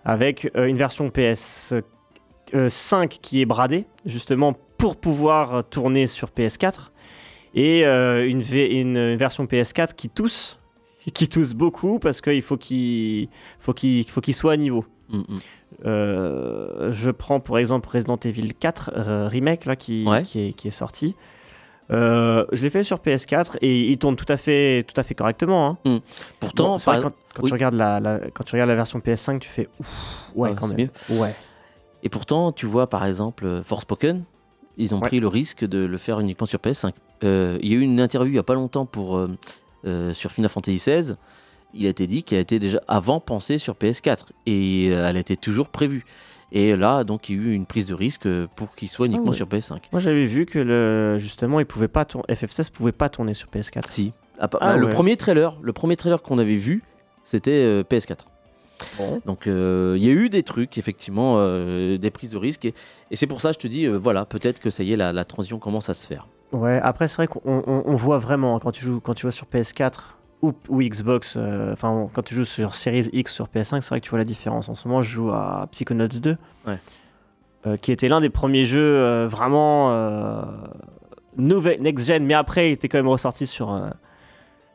Avec euh, une version PS5 qui est bradée, justement pour pouvoir tourner sur PS4, et euh, une, version PS4 qui tousse, qui tousse beaucoup, parce qu'il faut qu'il faut qu'il faut qu'il soit à niveau. Mm, mm. Euh, je prends pour exemple Resident Evil 4 euh, Remake là, qui, Ouais. qui, est, qui est sorti. Euh, je l'ai fait sur PS4 et il tourne tout à fait, tout à fait correctement. hein. Pourtant, Bon, vrai, quand, quand oui. tu regardes la, la- quand tu regardes la version PS5, tu fais ouf, ouais, quand même. Ouais. et pourtant, tu vois par exemple euh, Forspoken, ils ont Ouais. pris le risque de le faire uniquement sur PS5. Euh, il y a eu une interview il y a pas longtemps pour euh, sur Final Fantasy XVI. Il a été dit qu'elle était déjà avant pensée sur PS4 et elle était toujours prévue. Et là, donc, il y a eu une prise de risque euh, pour qu'il soit uniquement ouais. sur PS5. Moi j'avais vu que le, justement, il pouvait pas tourner, FF16 pouvait pas tourner sur PS4. Si. Ah, pas- Ah bah, Le ouais. premier trailer, le premier trailer qu'on avait vu, c'était euh, PS4. Bon. Donc euh, il y a eu des trucs, effectivement, euh, des prises de risque. Et, et c'est pour ça, je te dis, euh, voilà, peut-être que ça y est, la, la transition commence à se faire. Ouais, après c'est vrai qu'on on- on voit vraiment hein, quand tu joues, quand tu joues sur PS4 ou, ou Xbox, euh, enfin quand tu joues sur Series X sur PS5, c'est vrai que tu vois la différence. En ce moment, je joue à Psychonauts 2, Ouais. euh, qui était l'un des premiers jeux euh, vraiment nouvelle next gen, mais après il était quand même ressorti sur euh,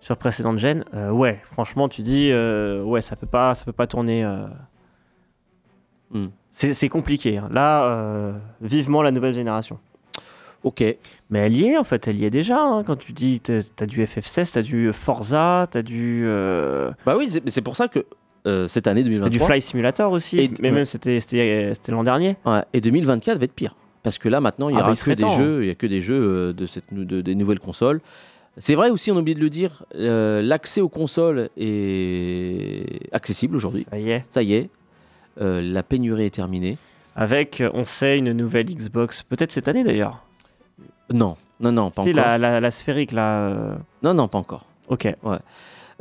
sur précédente gen. Euh, ouais, franchement, tu dis euh, ouais, ça peut pas, ça peut pas tourner. Hmm. C'est compliqué. hein. Là, vivement la nouvelle génération. Ok. Mais elle y est en fait, elle y est déjà. hein. Quand tu dis t'as du FF16, t'as du Forza, t'as du, euh, Bah oui, c'est mais c'est pour ça que euh, cette année t'as 2023 du Fly Simulator aussi. Et- mais ouais. même c'était l'an dernier. ouais, et 2024 va être pire. Parce que là, maintenant, il y Ah bah, aura que des temps, hein. jeux, il y a que des jeux euh, de cette, de- des nouvelles consoles. C'est vrai aussi, on a oublié de le dire, euh, l'accès aux consoles est accessible aujourd'hui. Ça y est. Ça y est, euh, la pénurie est terminée. Avec, euh, on sait, une nouvelle Xbox. Peut-être cette année d'ailleurs. Non, non, non, pas encore. la, la, la sphérique là. euh, Non, non, pas encore. Ok.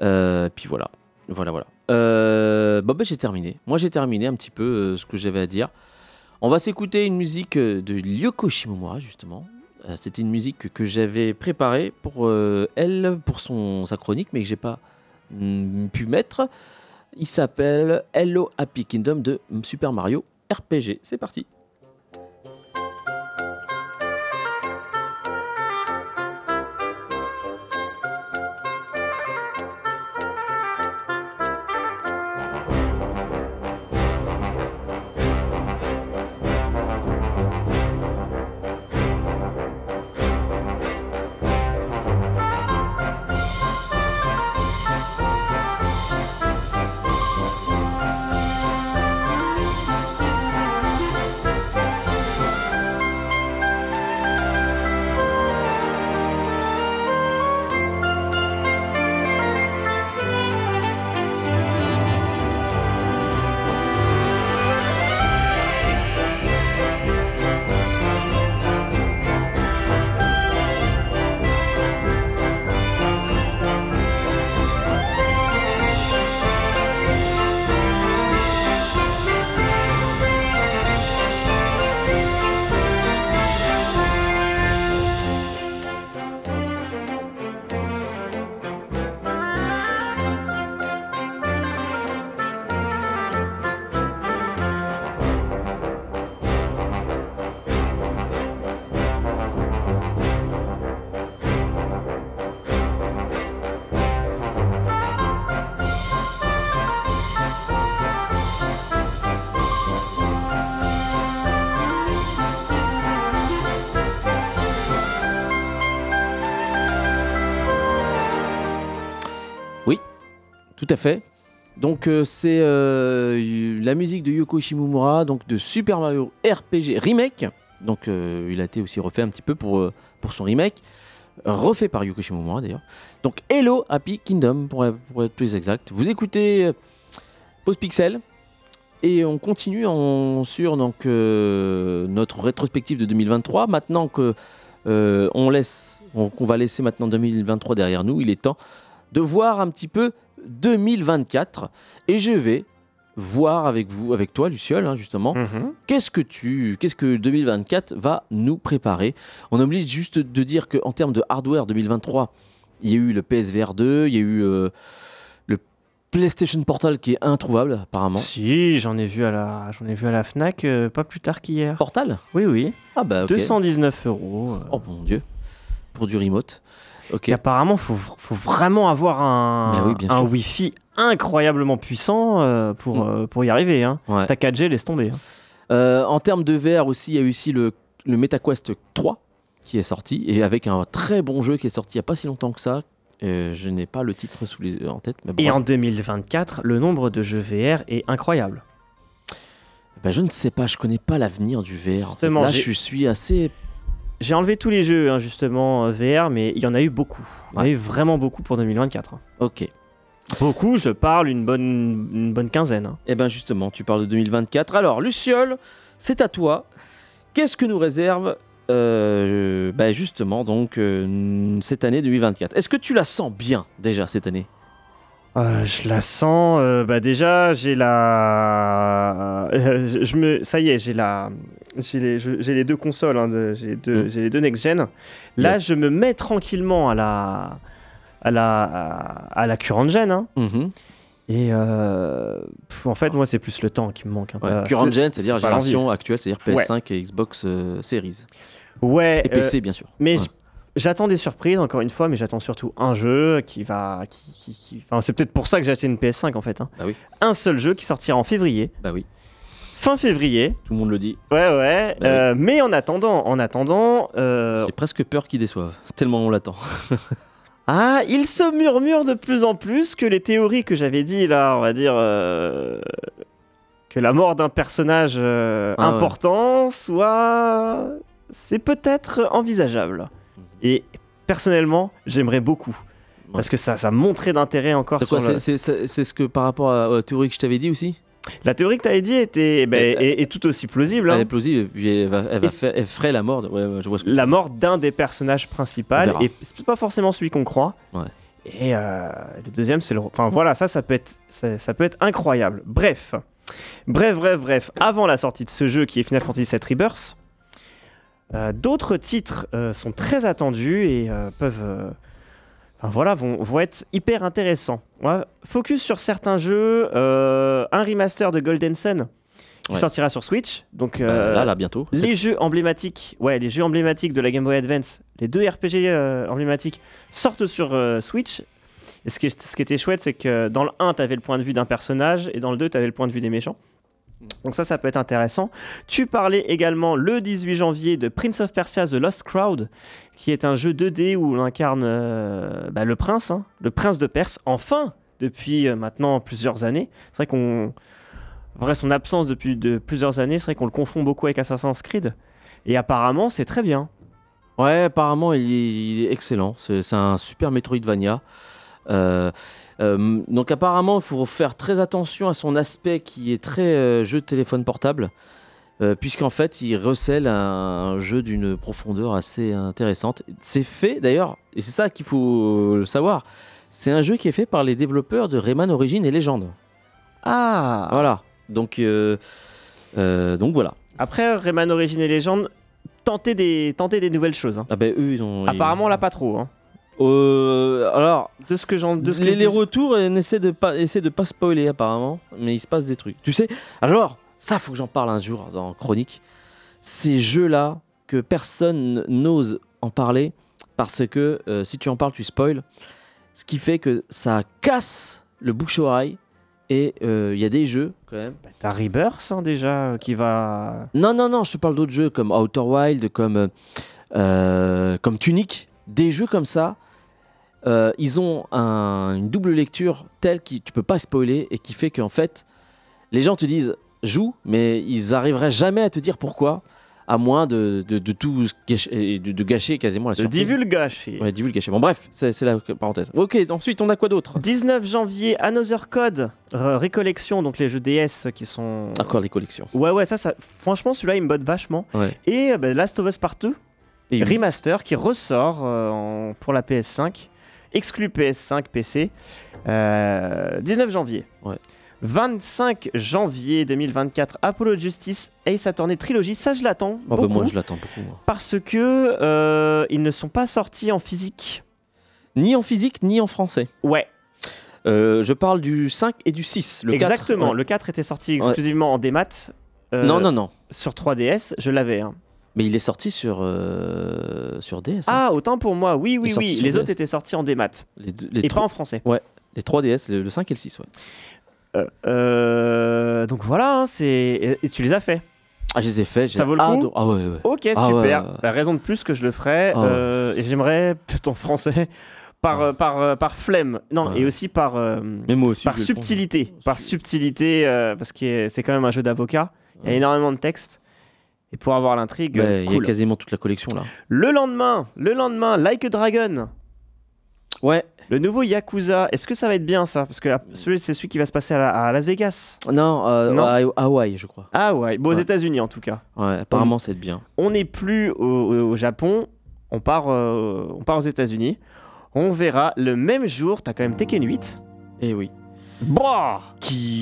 Euh, puis voilà, voilà, voilà. Euh, bon, ben, j'ai terminé. Moi, j'ai terminé un petit peu euh, ce que j'avais à dire. On va s'écouter une musique de Lyoko Shimomura, justement. C'était une musique que, j'avais préparée pour elle, pour son, sa chronique, mais que j'ai pas mm, pu mettre. Il s'appelle Hello Happy Kingdom de Super Mario RPG. C'est parti. Tout à fait. Donc euh, c'est euh, la musique de Yoko Shimomura, donc de Super Mario RPG Remake. Donc euh, il a été aussi refait un petit peu pour, pour son remake, refait par Yoko Shimomura d'ailleurs. Donc Hello Happy Kingdom pour, être plus exact. Vous écoutez Pause Pixel et on continue sur donc, notre rétrospective de 2023. Maintenant que on laisse, on- va laisser maintenant 2023 derrière nous, il est temps de voir un petit peu 2024 et je vais voir avec vous, avec toi Luciole hein, justement, Mhm. qu'est-ce que tu, qu'est-ce que 2024 va nous préparer On oublie juste de dire qu'en termes de hardware 2023, il y a eu le PSVR 2, il y a eu euh, le PlayStation Portal qui est introuvable apparemment. Si, j'en ai vu à la, j'en ai vu à la Fnac euh, pas plus tard qu'hier. Portal? Oui, oui. Ah bah ok. 219 euros. euh. Oh mon dieu, pour du remote. Et apparemment, faut, faut vraiment avoir un, Bah oui, un. Wi-Fi incroyablement puissant euh, pour, Mm. euh, pour y arriver. Hein. Ouais. Ta 4G, laisse tomber. hein. Euh, en termes de VR aussi, il y a eu aussi le, le MetaQuest 3 qui est sorti et avec un très bon jeu qui est sorti il n'y a pas si longtemps que ça. Je n'ai pas le titre sous les, en tête. Mais Et bref. en 2024, le nombre de jeux VR est incroyable. Bah, je ne sais pas, je connais pas l'avenir du VR. en fait. Justement, Là, je suis assez. J'ai enlevé tous les jeux, hein, justement, euh, VR, mais il y en a eu beaucoup. Il y en a eu vraiment beaucoup pour 2024. hein. Ok. Beaucoup, je parle une bonne, une bonne quinzaine. hein. Et ben justement, tu parles de 2024. Alors, Luciole, c'est à toi. Qu'est-ce que nous réserve euh, bah, justement donc euh, cette année 2024 Est-ce que tu la sens bien déjà cette année? Euh, je la sens. euh, bah déjà, j'ai la. euh, je, je me. Ça y est, j'ai la. J'ai les, les deux consoles. hein, de- j'ai les deux, Mm. j'ai les deux next gen. Là, Yeah. je me mets tranquillement à la. À la, à, à la current gen. hein. Mhm. Et euh, pff, en fait, moi, c'est plus le temps qui me manque. hein. Ouais, Current gen, c'est-à-dire génération actuelle, c'est-à-dire PS5 et Xbox Series. Ouais, Et PC, bien sûr. mais Ouais. J'attends des surprises, encore une fois, mais j'attends surtout un jeu qui va. Qui, qui- qui- Enfin, c'est peut-être pour ça que j'ai acheté une PS5 en fait. hein. Bah oui. Un seul jeu qui sortira en février. Bah oui, Fin février. tout le monde le dit. Ouais, ouais. Bah euh, Mais en attendant, en attendant. euh, J'ai presque peur qu'ils déçoivent, tellement on l'attend. Ah, il se murmure de plus en plus que les théories que j'avais dit là, on va dire. euh, Que la mort d'un personnage Ah ouais. important soit. C'est peut-être envisageable. Et personnellement, j'aimerais beaucoup. Parce que ça, ça montrait d'intérêt encore C'est le- ce que par rapport à la théorie que je t'avais dit aussi? La théorie que tu avais dit était, Elle- est, est tout aussi plausible. hein. Elle est plausible, et puis elle, va, elle, va Et faire- elle ferait la mort. de- Ouais, ouais, je vois ce que la mort d'un des personnages principaux et c'est pas forcément celui qu'on croit. Ouais. Et euh, le deuxième, c'est le. Enfin voilà, ça, ça peut être, ça, ça peut être incroyable. Bref, bref, bref, bref. Avant la sortie de ce jeu qui est Final Fantasy VII Rebirth, euh, d'autres titres euh, sont très attendus et euh, peuvent. Enfin voilà, vont, vont être hyper intéressants. Ouais, focus sur certains jeux, un remaster de Golden Sun qui Ouais. sortira sur Switch. Donc Bah, là, là, bientôt. les jeux emblématiques, ouais, les jeux emblématiques de la Game Boy Advance, les deux RPG emblématiques sortent sur Switch. Et ce qui, ce qui était chouette, c'est que dans le 1, tu avais le point de vue d'un personnage et dans le 2, tu avais le point de vue des méchants. Donc ça, ça peut être intéressant. Tu parlais également le 18 janvier de Prince of Persia The Lost Crowd, qui est un jeu 2D où l'on incarne euh, bah, le prince, hein, le prince de Perse, enfin, depuis euh, maintenant plusieurs années. C'est vrai qu'on... Vrai, son absence depuis de plusieurs années, c'est vrai qu'on le confond beaucoup avec Assassin's Creed. Et apparemment, c'est très bien. Ouais, apparemment, il est, excellent. C'est c'est un super Metroidvania. Euh, euh, donc, apparemment, il faut faire très attention à son aspect qui est très euh, jeu de téléphone portable. euh, Puisqu'en fait, il recèle un jeu d'une profondeur assez intéressante. C'est fait d'ailleurs, et c'est ça qu'il faut le savoir. C'est un jeu qui est fait par les développeurs de Rayman Origins et Légende. Ah Voilà. Donc, donc voilà. Après, Rayman Origins et Légende, tenter des, tenter des nouvelles choses. hein. Ah ben eux, ils ont. Apparemment, là, pas trop. hein. Euh, alors, De ce que j'en. les, les dis- retours on essaie de pas essaie de pas spoiler apparemment mais il se passe des trucs tu sais alors ça faut que j'en parle un jour dans chronique ces jeux là que personne n'ose en parler parce que euh, si tu en parles tu spoil ce qui fait que ça casse le bouche à oreille et euh, il y a des jeux quand même Bah, T'as Rebirth hein, déjà euh, qui va. non non non je te parle d'autres jeux comme Outer Wild comme comme Tunic des jeux comme ça euh, ils ont un- une double lecture telle que tu peux pas spoiler et qui fait qu'en fait, les gens te disent joue, mais ils arriveraient jamais à te dire pourquoi, à moins de, de, de tout gâcher, de, de gâcher quasiment la surprise. divulgâché. Ouais, divulgâcher. Bon, bref, c'est la parenthèse. Ok, ensuite, on a quoi d'autre? 19 janvier, Another Code, récollection, donc les jeux DS qui sont. Encore les collections. Ouais, ouais, ça, ça franchement, celui-là, il me botte vachement. Ouais. Et euh, bah, Last of Us Part 2, Et remaster, qui ressort euh, en- pour la PS5, exclu PS5, PC, euh, 19 janvier. Ouais. 25 janvier 2024, Apollo Justice, Ace Attorney Trilogy, ça je l'attends Oh, bah, moi, je l'attends beaucoup. moi. parce que euh, ils ne sont pas sortis en physique. Ni en physique, ni en français. Ouais, Euh, je parle du 5 et du 6. Le 4, exactement. ouais. Le 4 était sorti exclusivement en démat. euh, Non, non, non. Sur 3DS, je l'avais. hein. Mais il est sorti sur, euh, sur DS. hein. Ah, autant pour moi. Oui, oui, oui. Les DS. autres étaient sortis en démat. Les, deux- les, Et pas trois, en français. les 3DS, le, le 5 et le 6. Ouais. Euh, euh, donc voilà, hein, c'est. Et, tu les as fait. Ah, je les ai faits. Ça vaut le coup. Ah ouais, ouais. Ok, Ah ouais, super. ouais, ouais. Bah, raison de plus que je le ferai. Ah ouais. et j'aimerais, peut-être en français, par, par, par flemme. Non, Ouais. et aussi par, Mais moi aussi. par subtilité. Par subtilité, parce que c'est quand même un jeu d'avocat. Il y a Ouais. énormément de texte. Et pour avoir l'intrigue, Ouais, euh, Il y a cool. quasiment toute la collection là. Le lendemain, le lendemain, Like a Dragon. Ouais. Le nouveau Yakuza, est-ce que ça va être bien ça? Parce que celui- c'est celui qui va se passer à, la- à Las Vegas. Non, euh, Non. à Hawaï, je crois. Ah ouais, bon, aux Ouais. États-Unis en tout cas. Ouais, apparemment, c'est bien. On n'est plus au, Japon, on part, euh, on part aux États-Unis. On verra le même jour, t'as quand même Tekken 8. Et oui. Bah Qui,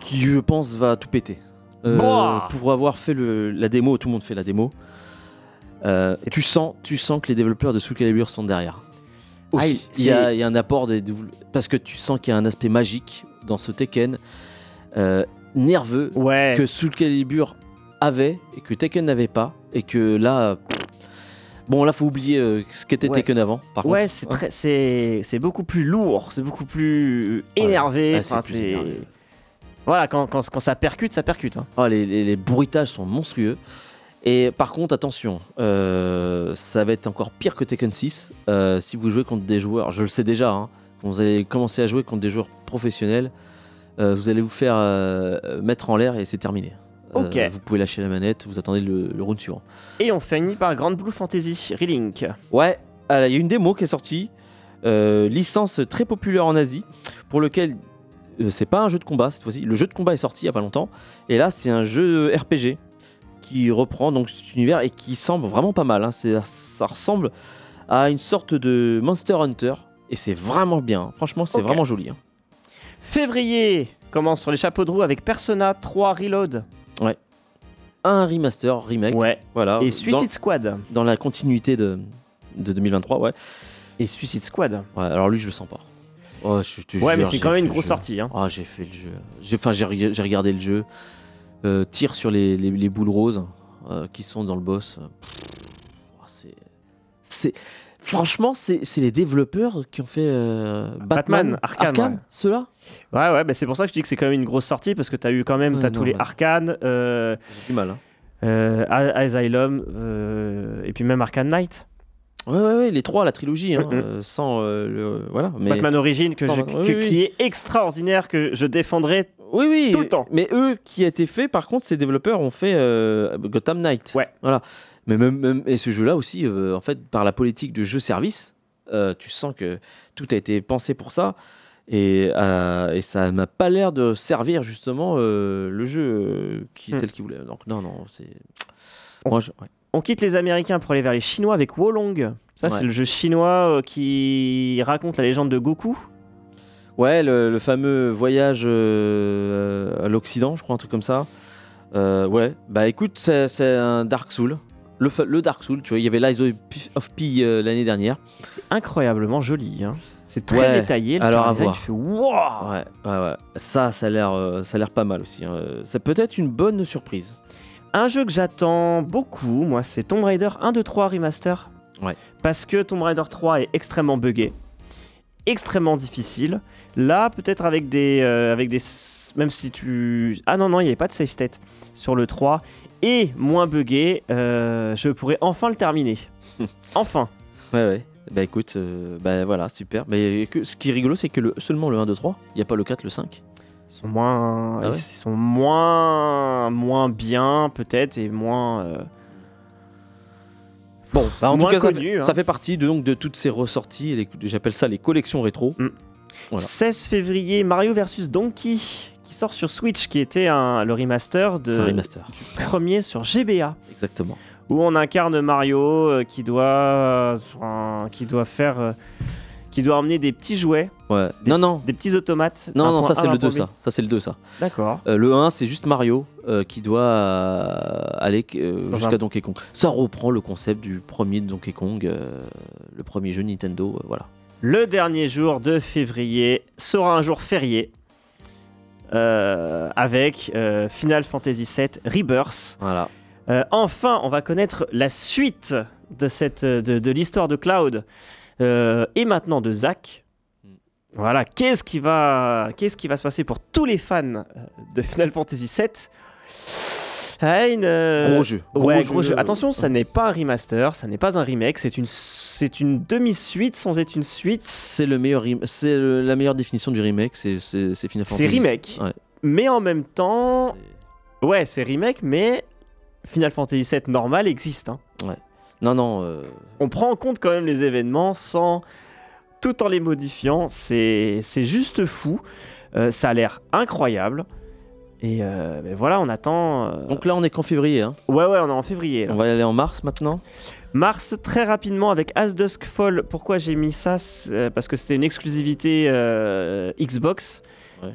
qui, je pense, va tout péter. Euh, pour avoir fait le, la démo, tout le monde fait la démo. euh, tu sens, tu sens que les développeurs de Soul Calibur sont derrière. Ah, Aussi. il- y a, il y a un apport des parce que tu sens qu'il y a un aspect magique dans ce Tekken euh, nerveux Ouais. que Soul Calibur avait et que Tekken n'avait pas et que là bon là faut oublier euh, ce qu'était Ouais. Tekken avant par Ouais, contre c'est beaucoup plus lourd, c'est beaucoup plus énervé. Ouais, c'est enfin, plus énervé. Voilà, quand, quand, quand ça percute, ça percute. hein. Ah, les, les, les bruitages sont monstrueux. Et par contre, attention, euh, ça va être encore pire que Tekken 6. euh, si vous jouez contre des joueurs, je le sais déjà, hein, quand vous allez commencer à jouer contre des joueurs professionnels, euh, vous allez vous faire mettre en l'air et c'est terminé. Ok. vous pouvez lâcher la manette, vous attendez le, le round suivant. Et on finit par Grand Blue Fantasy Relink. Ouais, alors, il y a une démo qui est sortie, licence très populaire en Asie, pour lequel c'est pas un jeu de combat cette fois-ci. Le jeu de combat est sorti il y a pas longtemps, et là c'est un jeu RPG qui reprend donc cet univers et qui semble vraiment pas mal. hein. C'est- Ça ressemble à une sorte de Monster Hunter, et c'est vraiment bien. Franchement, c'est vraiment joli. hein. Février commence sur les chapeaux de roue avec Persona 3 Reload. Un remaster, remake, Ouais. voilà. Et dans- Suicide Squad. dans, la continuité de, de 2023, ouais. Et Suicide Squad. ouais. Alors lui, je le sens pas. Oh, je te Ouais, mais c'est quand même une grosse sortie. Hein. Ah, j'ai fait le jeu. J'ai, enfin, j'ai, reg- j'ai regardé le jeu. Euh, tire sur les, les- les boules roses euh, qui sont dans le boss. Oh, c'est, c'est, franchement, c'est, c'est les développeurs qui ont fait euh, Batman, Batman, Arkham, ouais. ceux-là? Ouais, ouais, bah c'est pour ça que je dis que c'est quand même une grosse sortie parce que t'as eu quand même t'as non, tous les ouais. Euh, J'ai du mal. Hein. Asylum, et puis même Arcane Knight. Ouais, ouais, ouais, les trois, la trilogie, hein, Mhm. euh, sans euh, le, voilà. Mais Batman Origins que Sans- je- oui, que- oui, qui est extraordinaire, que je défendrai. oui, oui, tout le temps. Mais eux, qui a été fait, par contre, ces développeurs ont fait euh, Gotham Knight. Ouais. Voilà. Mais même, même- et ce jeu-là aussi, euh, en fait, par la politique de jeu-service, tu sens que tout a été pensé pour ça. Et, euh, et ça m'a pas l'air de servir justement euh, le jeu euh, qui Hmm. tel qu'il voulait. Donc non, non, c'est. Moi, je- ouais. On quitte les Américains pour aller vers les Chinois avec Wolong. Ça, Ouais. c'est le jeu chinois euh, qui raconte la légende de Goku. Ouais, le, le fameux voyage euh, à l'Occident, je crois, un truc comme ça. Euh, ouais, bah écoute, c'est c'est un Dark Soul. Le, Dark Soul, tu vois, il y avait Lies of P, of P, euh, l'année dernière. C'est incroyablement joli. hein. C'est très Ouais, détaillé. Le alors à voir. tu fais wow Ouais, ouais, ouais. Ça, ça a l'air, ça a l'air pas mal aussi. hein. Ça peut être une bonne surprise. Un jeu que j'attends beaucoup, moi, c'est Tomb Raider 1, 2, 3 Remaster. Ouais. Parce que Tomb Raider 3 est extrêmement buggé, extrêmement difficile. Là, peut-être avec des, euh, avec des. Même si tu. Ah non, non, il n'y avait pas de save state sur le 3. Et moins buggé, euh, je pourrais enfin le terminer. enfin. Ouais, ouais. Bah écoute, euh, bah voilà, super. Mais que, ce qui est rigolo, c'est que le, seulement le 1, 2, 3, il n'y a pas le 4, le 5. Ils sont moins. Ah ouais ils sont moins. Moins bien, peut-être, et moins. euh, Bon, bah en Moins tout cas, ça connu, fait, hein. ça fait partie de, donc, de toutes ces ressorties. J'appelle ça les collections rétro. Voilà. 16 février, Mario vs Donkey, qui sort sur Switch, qui était un, le remaster de, remaster. du premier sur GBA, Exactement. où on incarne Mario euh, qui doit, un- qui doit faire, euh, qui doit emmener des petits jouets, Ouais. Des- Non, non. des petits automates. Non, non, ça c'est le point 2, B. ça. Ça c'est le 2, ça. D'accord. Euh, le 1, c'est juste Mario euh, qui doit euh, aller jusqu'à un- Donkey Kong. Ça reprend le concept du premier Donkey Kong, le premier jeu Nintendo, voilà. Le dernier jour de février sera un jour férié. avec Final Fantasy VII Rebirth. Voilà. Enfin, on va connaître la suite de, cette, de, de l'histoire de Cloud euh, et maintenant de Zack. Mm. Voilà, qu'est-ce qui, va, qu'est-ce qui va se passer pour tous les fans euh, de Final Fantasy VII Ah, une, euh, Gros jeu. Ouais, gros jeu. Attention, ça n'est pas un remaster, ça n'est pas un remake, c'est une, c'est une demi-suite sans être une suite. C'est le meilleur, c'est le- la meilleure définition du remake, c'est c'est c'est Final C'est Fantasy. remake. Ouais. Mais en même temps, C'est- ouais, c'est remake, mais Final Fantasy VII normal existe. hein. Non, non. euh, On prend en compte quand même les événements sans tout en les modifiant. C'est juste fou. Euh, ça a l'air incroyable. Et euh, ben voilà, on attend. euh, Donc là, on est qu'en février. hein. Ouais, ouais, on est en février. là. On va y aller en mars maintenant. Mars, très rapidement, avec As Dusk Fall. Pourquoi j'ai mis ça? Parce que c'était une exclusivité Xbox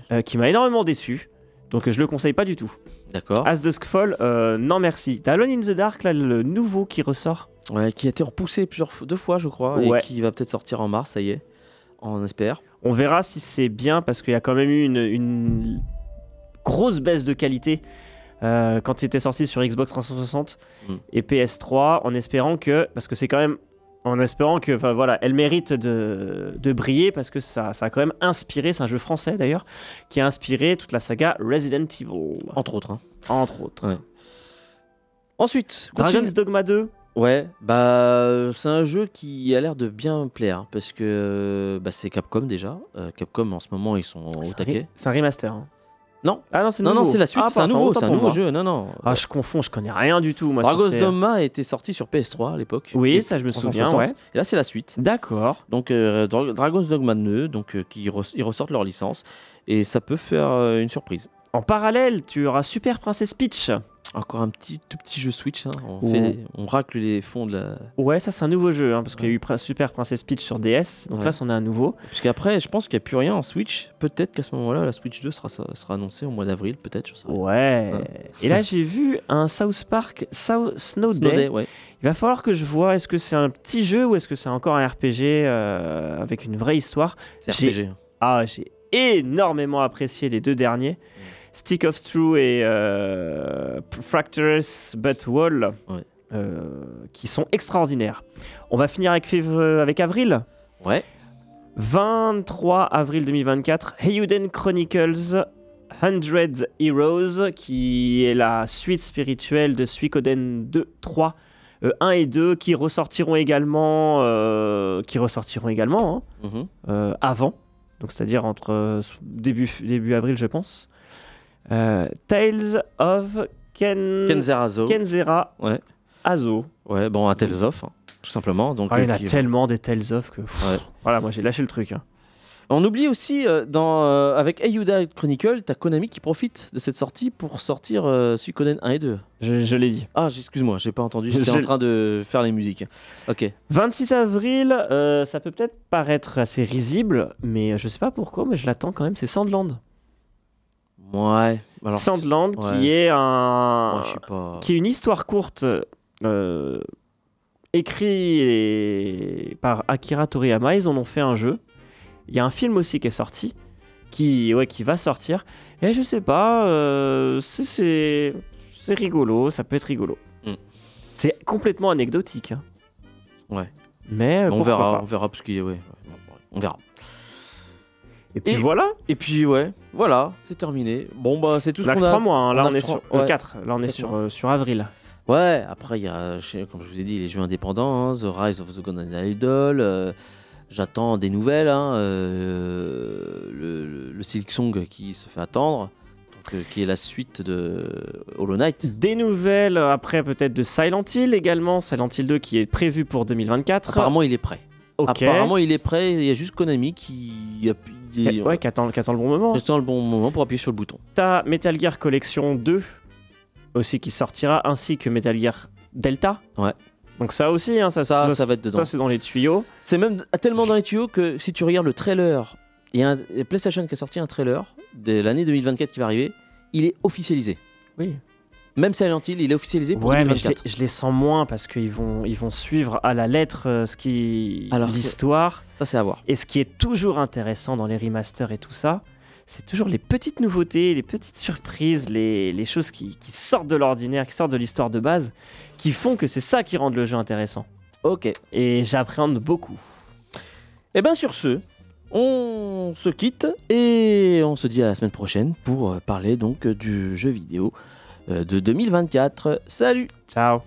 Ouais. qui m'a énormément déçu. Donc je le conseille pas du tout. D'accord. As Dusk Fall, euh, non merci. T'as Alone in the Dark, là, le nouveau qui ressort. Ouais, qui a été repoussé plusieurs fois, deux fois, je crois, Ouais. et qui va peut-être sortir en mars, ça y est. On espère. On verra si c'est bien parce qu'il y a quand même eu une, une grosse baisse de qualité euh, quand c'était sorti sur Xbox 360 Mm. et PS3 en espérant que parce que c'est quand même en espérant que enfin voilà elle mérite de, de briller parce que ça, ça a quand même inspiré c'est un jeu français d'ailleurs qui a inspiré toute la saga Resident Evil Entre autres. hein. entre autres Ouais. Ensuite, continue. Dragon's Dogma 2 Ouais, bah c'est un jeu qui a l'air de bien plaire parce que bah, c'est Capcom déjà. Euh, Capcom en ce moment ils sont au taquet. c'est un remaster hein. Non. ah non c'est Non, non, c'est la suite, Ah, c'est un pardon, nouveau, autant c'est un pour nouveau moi. jeu. Non, non. ah je confonds je connais rien du tout moi sur Dragon's ces- Dogma a été sorti sur PS3 à l'époque. oui Et ça je me souviens 360. ouais Et là c'est la suite. d'accord Donc euh, Dra- Dragon's Dogma 2, donc euh, qui ils ressortent leur licence et ça peut faire euh, une surprise. En parallèle, tu auras Super Princess Peach. Encore un petit tout petit jeu Switch. hein. On, Oh. fait, on racle les fonds de la. Ouais, ça c'est un nouveau jeu, hein, parce qu'il y a eu Super Princess Peach sur DS, donc Ouais. là c'en est un nouveau. Puisqu'après, je pense qu'il n'y a plus rien en Switch. Peut-être qu'à ce moment-là, la Switch 2 sera, sera annoncée au mois d'avril, peut-être. Ouais. Et là j'ai vu un South Park South Snow, Snow Day. Day, ouais. Il va falloir que je vois, est-ce que c'est un petit jeu ou est-ce que c'est encore un RPG euh, avec une vraie histoire? C'est RPG. Ah, j'ai énormément apprécié les deux derniers. Stick of True et euh, Fractures But Wall, Ouais. euh, qui sont extraordinaires. On va finir avec, avec avril. Ouais. 23 avril 2024, Heiyuden Chronicles 100 Heroes, qui est la suite spirituelle de Suikoden 2, 3, euh, 1 et 2, qui ressortiront également, euh, qui ressortiront également hein, Mhm. euh, avant, donc c'est-à-dire entre euh, début, début avril, je pense. Euh, Tales of Ken... Kenzerazo. Kenzera Ouais. Azo. Ouais, bon, un Tales of, hein, tout simplement. Donc, Ah, il y en euh, a qui- tellement des Tales of que. pff, Ouais. Voilà, moi j'ai lâché le truc. hein. On oublie aussi, euh, dans, euh, avec Ayuda Chronicle, t'as Konami qui profite de cette sortie pour sortir euh, Suikoden 1 et 2. Je, je l'ai dit. Ah, excuse-moi, j'ai pas entendu, j'étais en train de faire les musiques. Ok. 26 avril, euh, ça peut peut-être paraître assez risible, mais je sais pas pourquoi, mais je l'attends quand même, c'est Sandland. Ouais. Alors, Sandland ouais. qui est un. pas. qui est une histoire courte euh, écrite par Akira Toriyama. Ils en ont fait un jeu. Il y a un film aussi qui est sorti, qui, ouais, qui va sortir. Et je sais pas, euh, c'est- rigolo, ça peut être rigolo. Mm. C'est complètement anecdotique. hein. Ouais. Mais on verra, on verra parce qu'il ouais, on verra. Et puis Et- voilà, Et puis ouais, voilà, c'est terminé. Bon bah c'est tout ce on a qu'on a. 3 mois. hein. Là, on a on, est sur ouais. 4. Là, on est sur, euh, sur avril. Ouais, après il y a, comme je vous ai dit, les jeux indépendants, hein, The Rise of the Golden Idol. euh, J'attends des nouvelles. hein, euh, le, le, Silk Song qui se fait attendre, euh, qui est la suite de Hollow Knight. Des nouvelles euh, après peut-être de Silent Hill également. Silent Hill 2 qui est prévu pour 2024. Apparemment il est prêt. ok. Apparemment il est prêt. Il y a juste Konami qui appuie. Qui- ouais, qui attend, qui attend le bon moment. Attend le bon moment pour appuyer sur le bouton. T'as Metal Gear Collection 2 aussi qui sortira, ainsi que Metal Gear Delta. Ouais. Donc ça aussi, hein, ça, Ça, ça va être dedans. Ça, c'est dans les tuyaux. C'est même tellement dans les tuyaux que si tu regardes le trailer, il y a un il y a PlayStation qui a sorti un trailer de l'année 2024 qui va arriver, il est officialisé. Oui. Même Silent Hill, il est officialisé pour Ouais, mais je les, 2024. je les sens moins parce qu'ils vont, ils vont suivre à la lettre euh, ce qui l'histoire. Ça c'est à voir. Et ce qui est toujours intéressant dans les remasters et tout ça, c'est toujours les petites nouveautés, les petites surprises, les, les choses qui, qui sortent de l'ordinaire, qui sortent de l'histoire de base, qui font que c'est ça qui rend le jeu intéressant. Ok. Et j'appréhende beaucoup. Et bien sur ce, on se quitte et on se dit à la semaine prochaine pour euh, parler donc euh, du jeu vidéo de 2024. Salut Ciao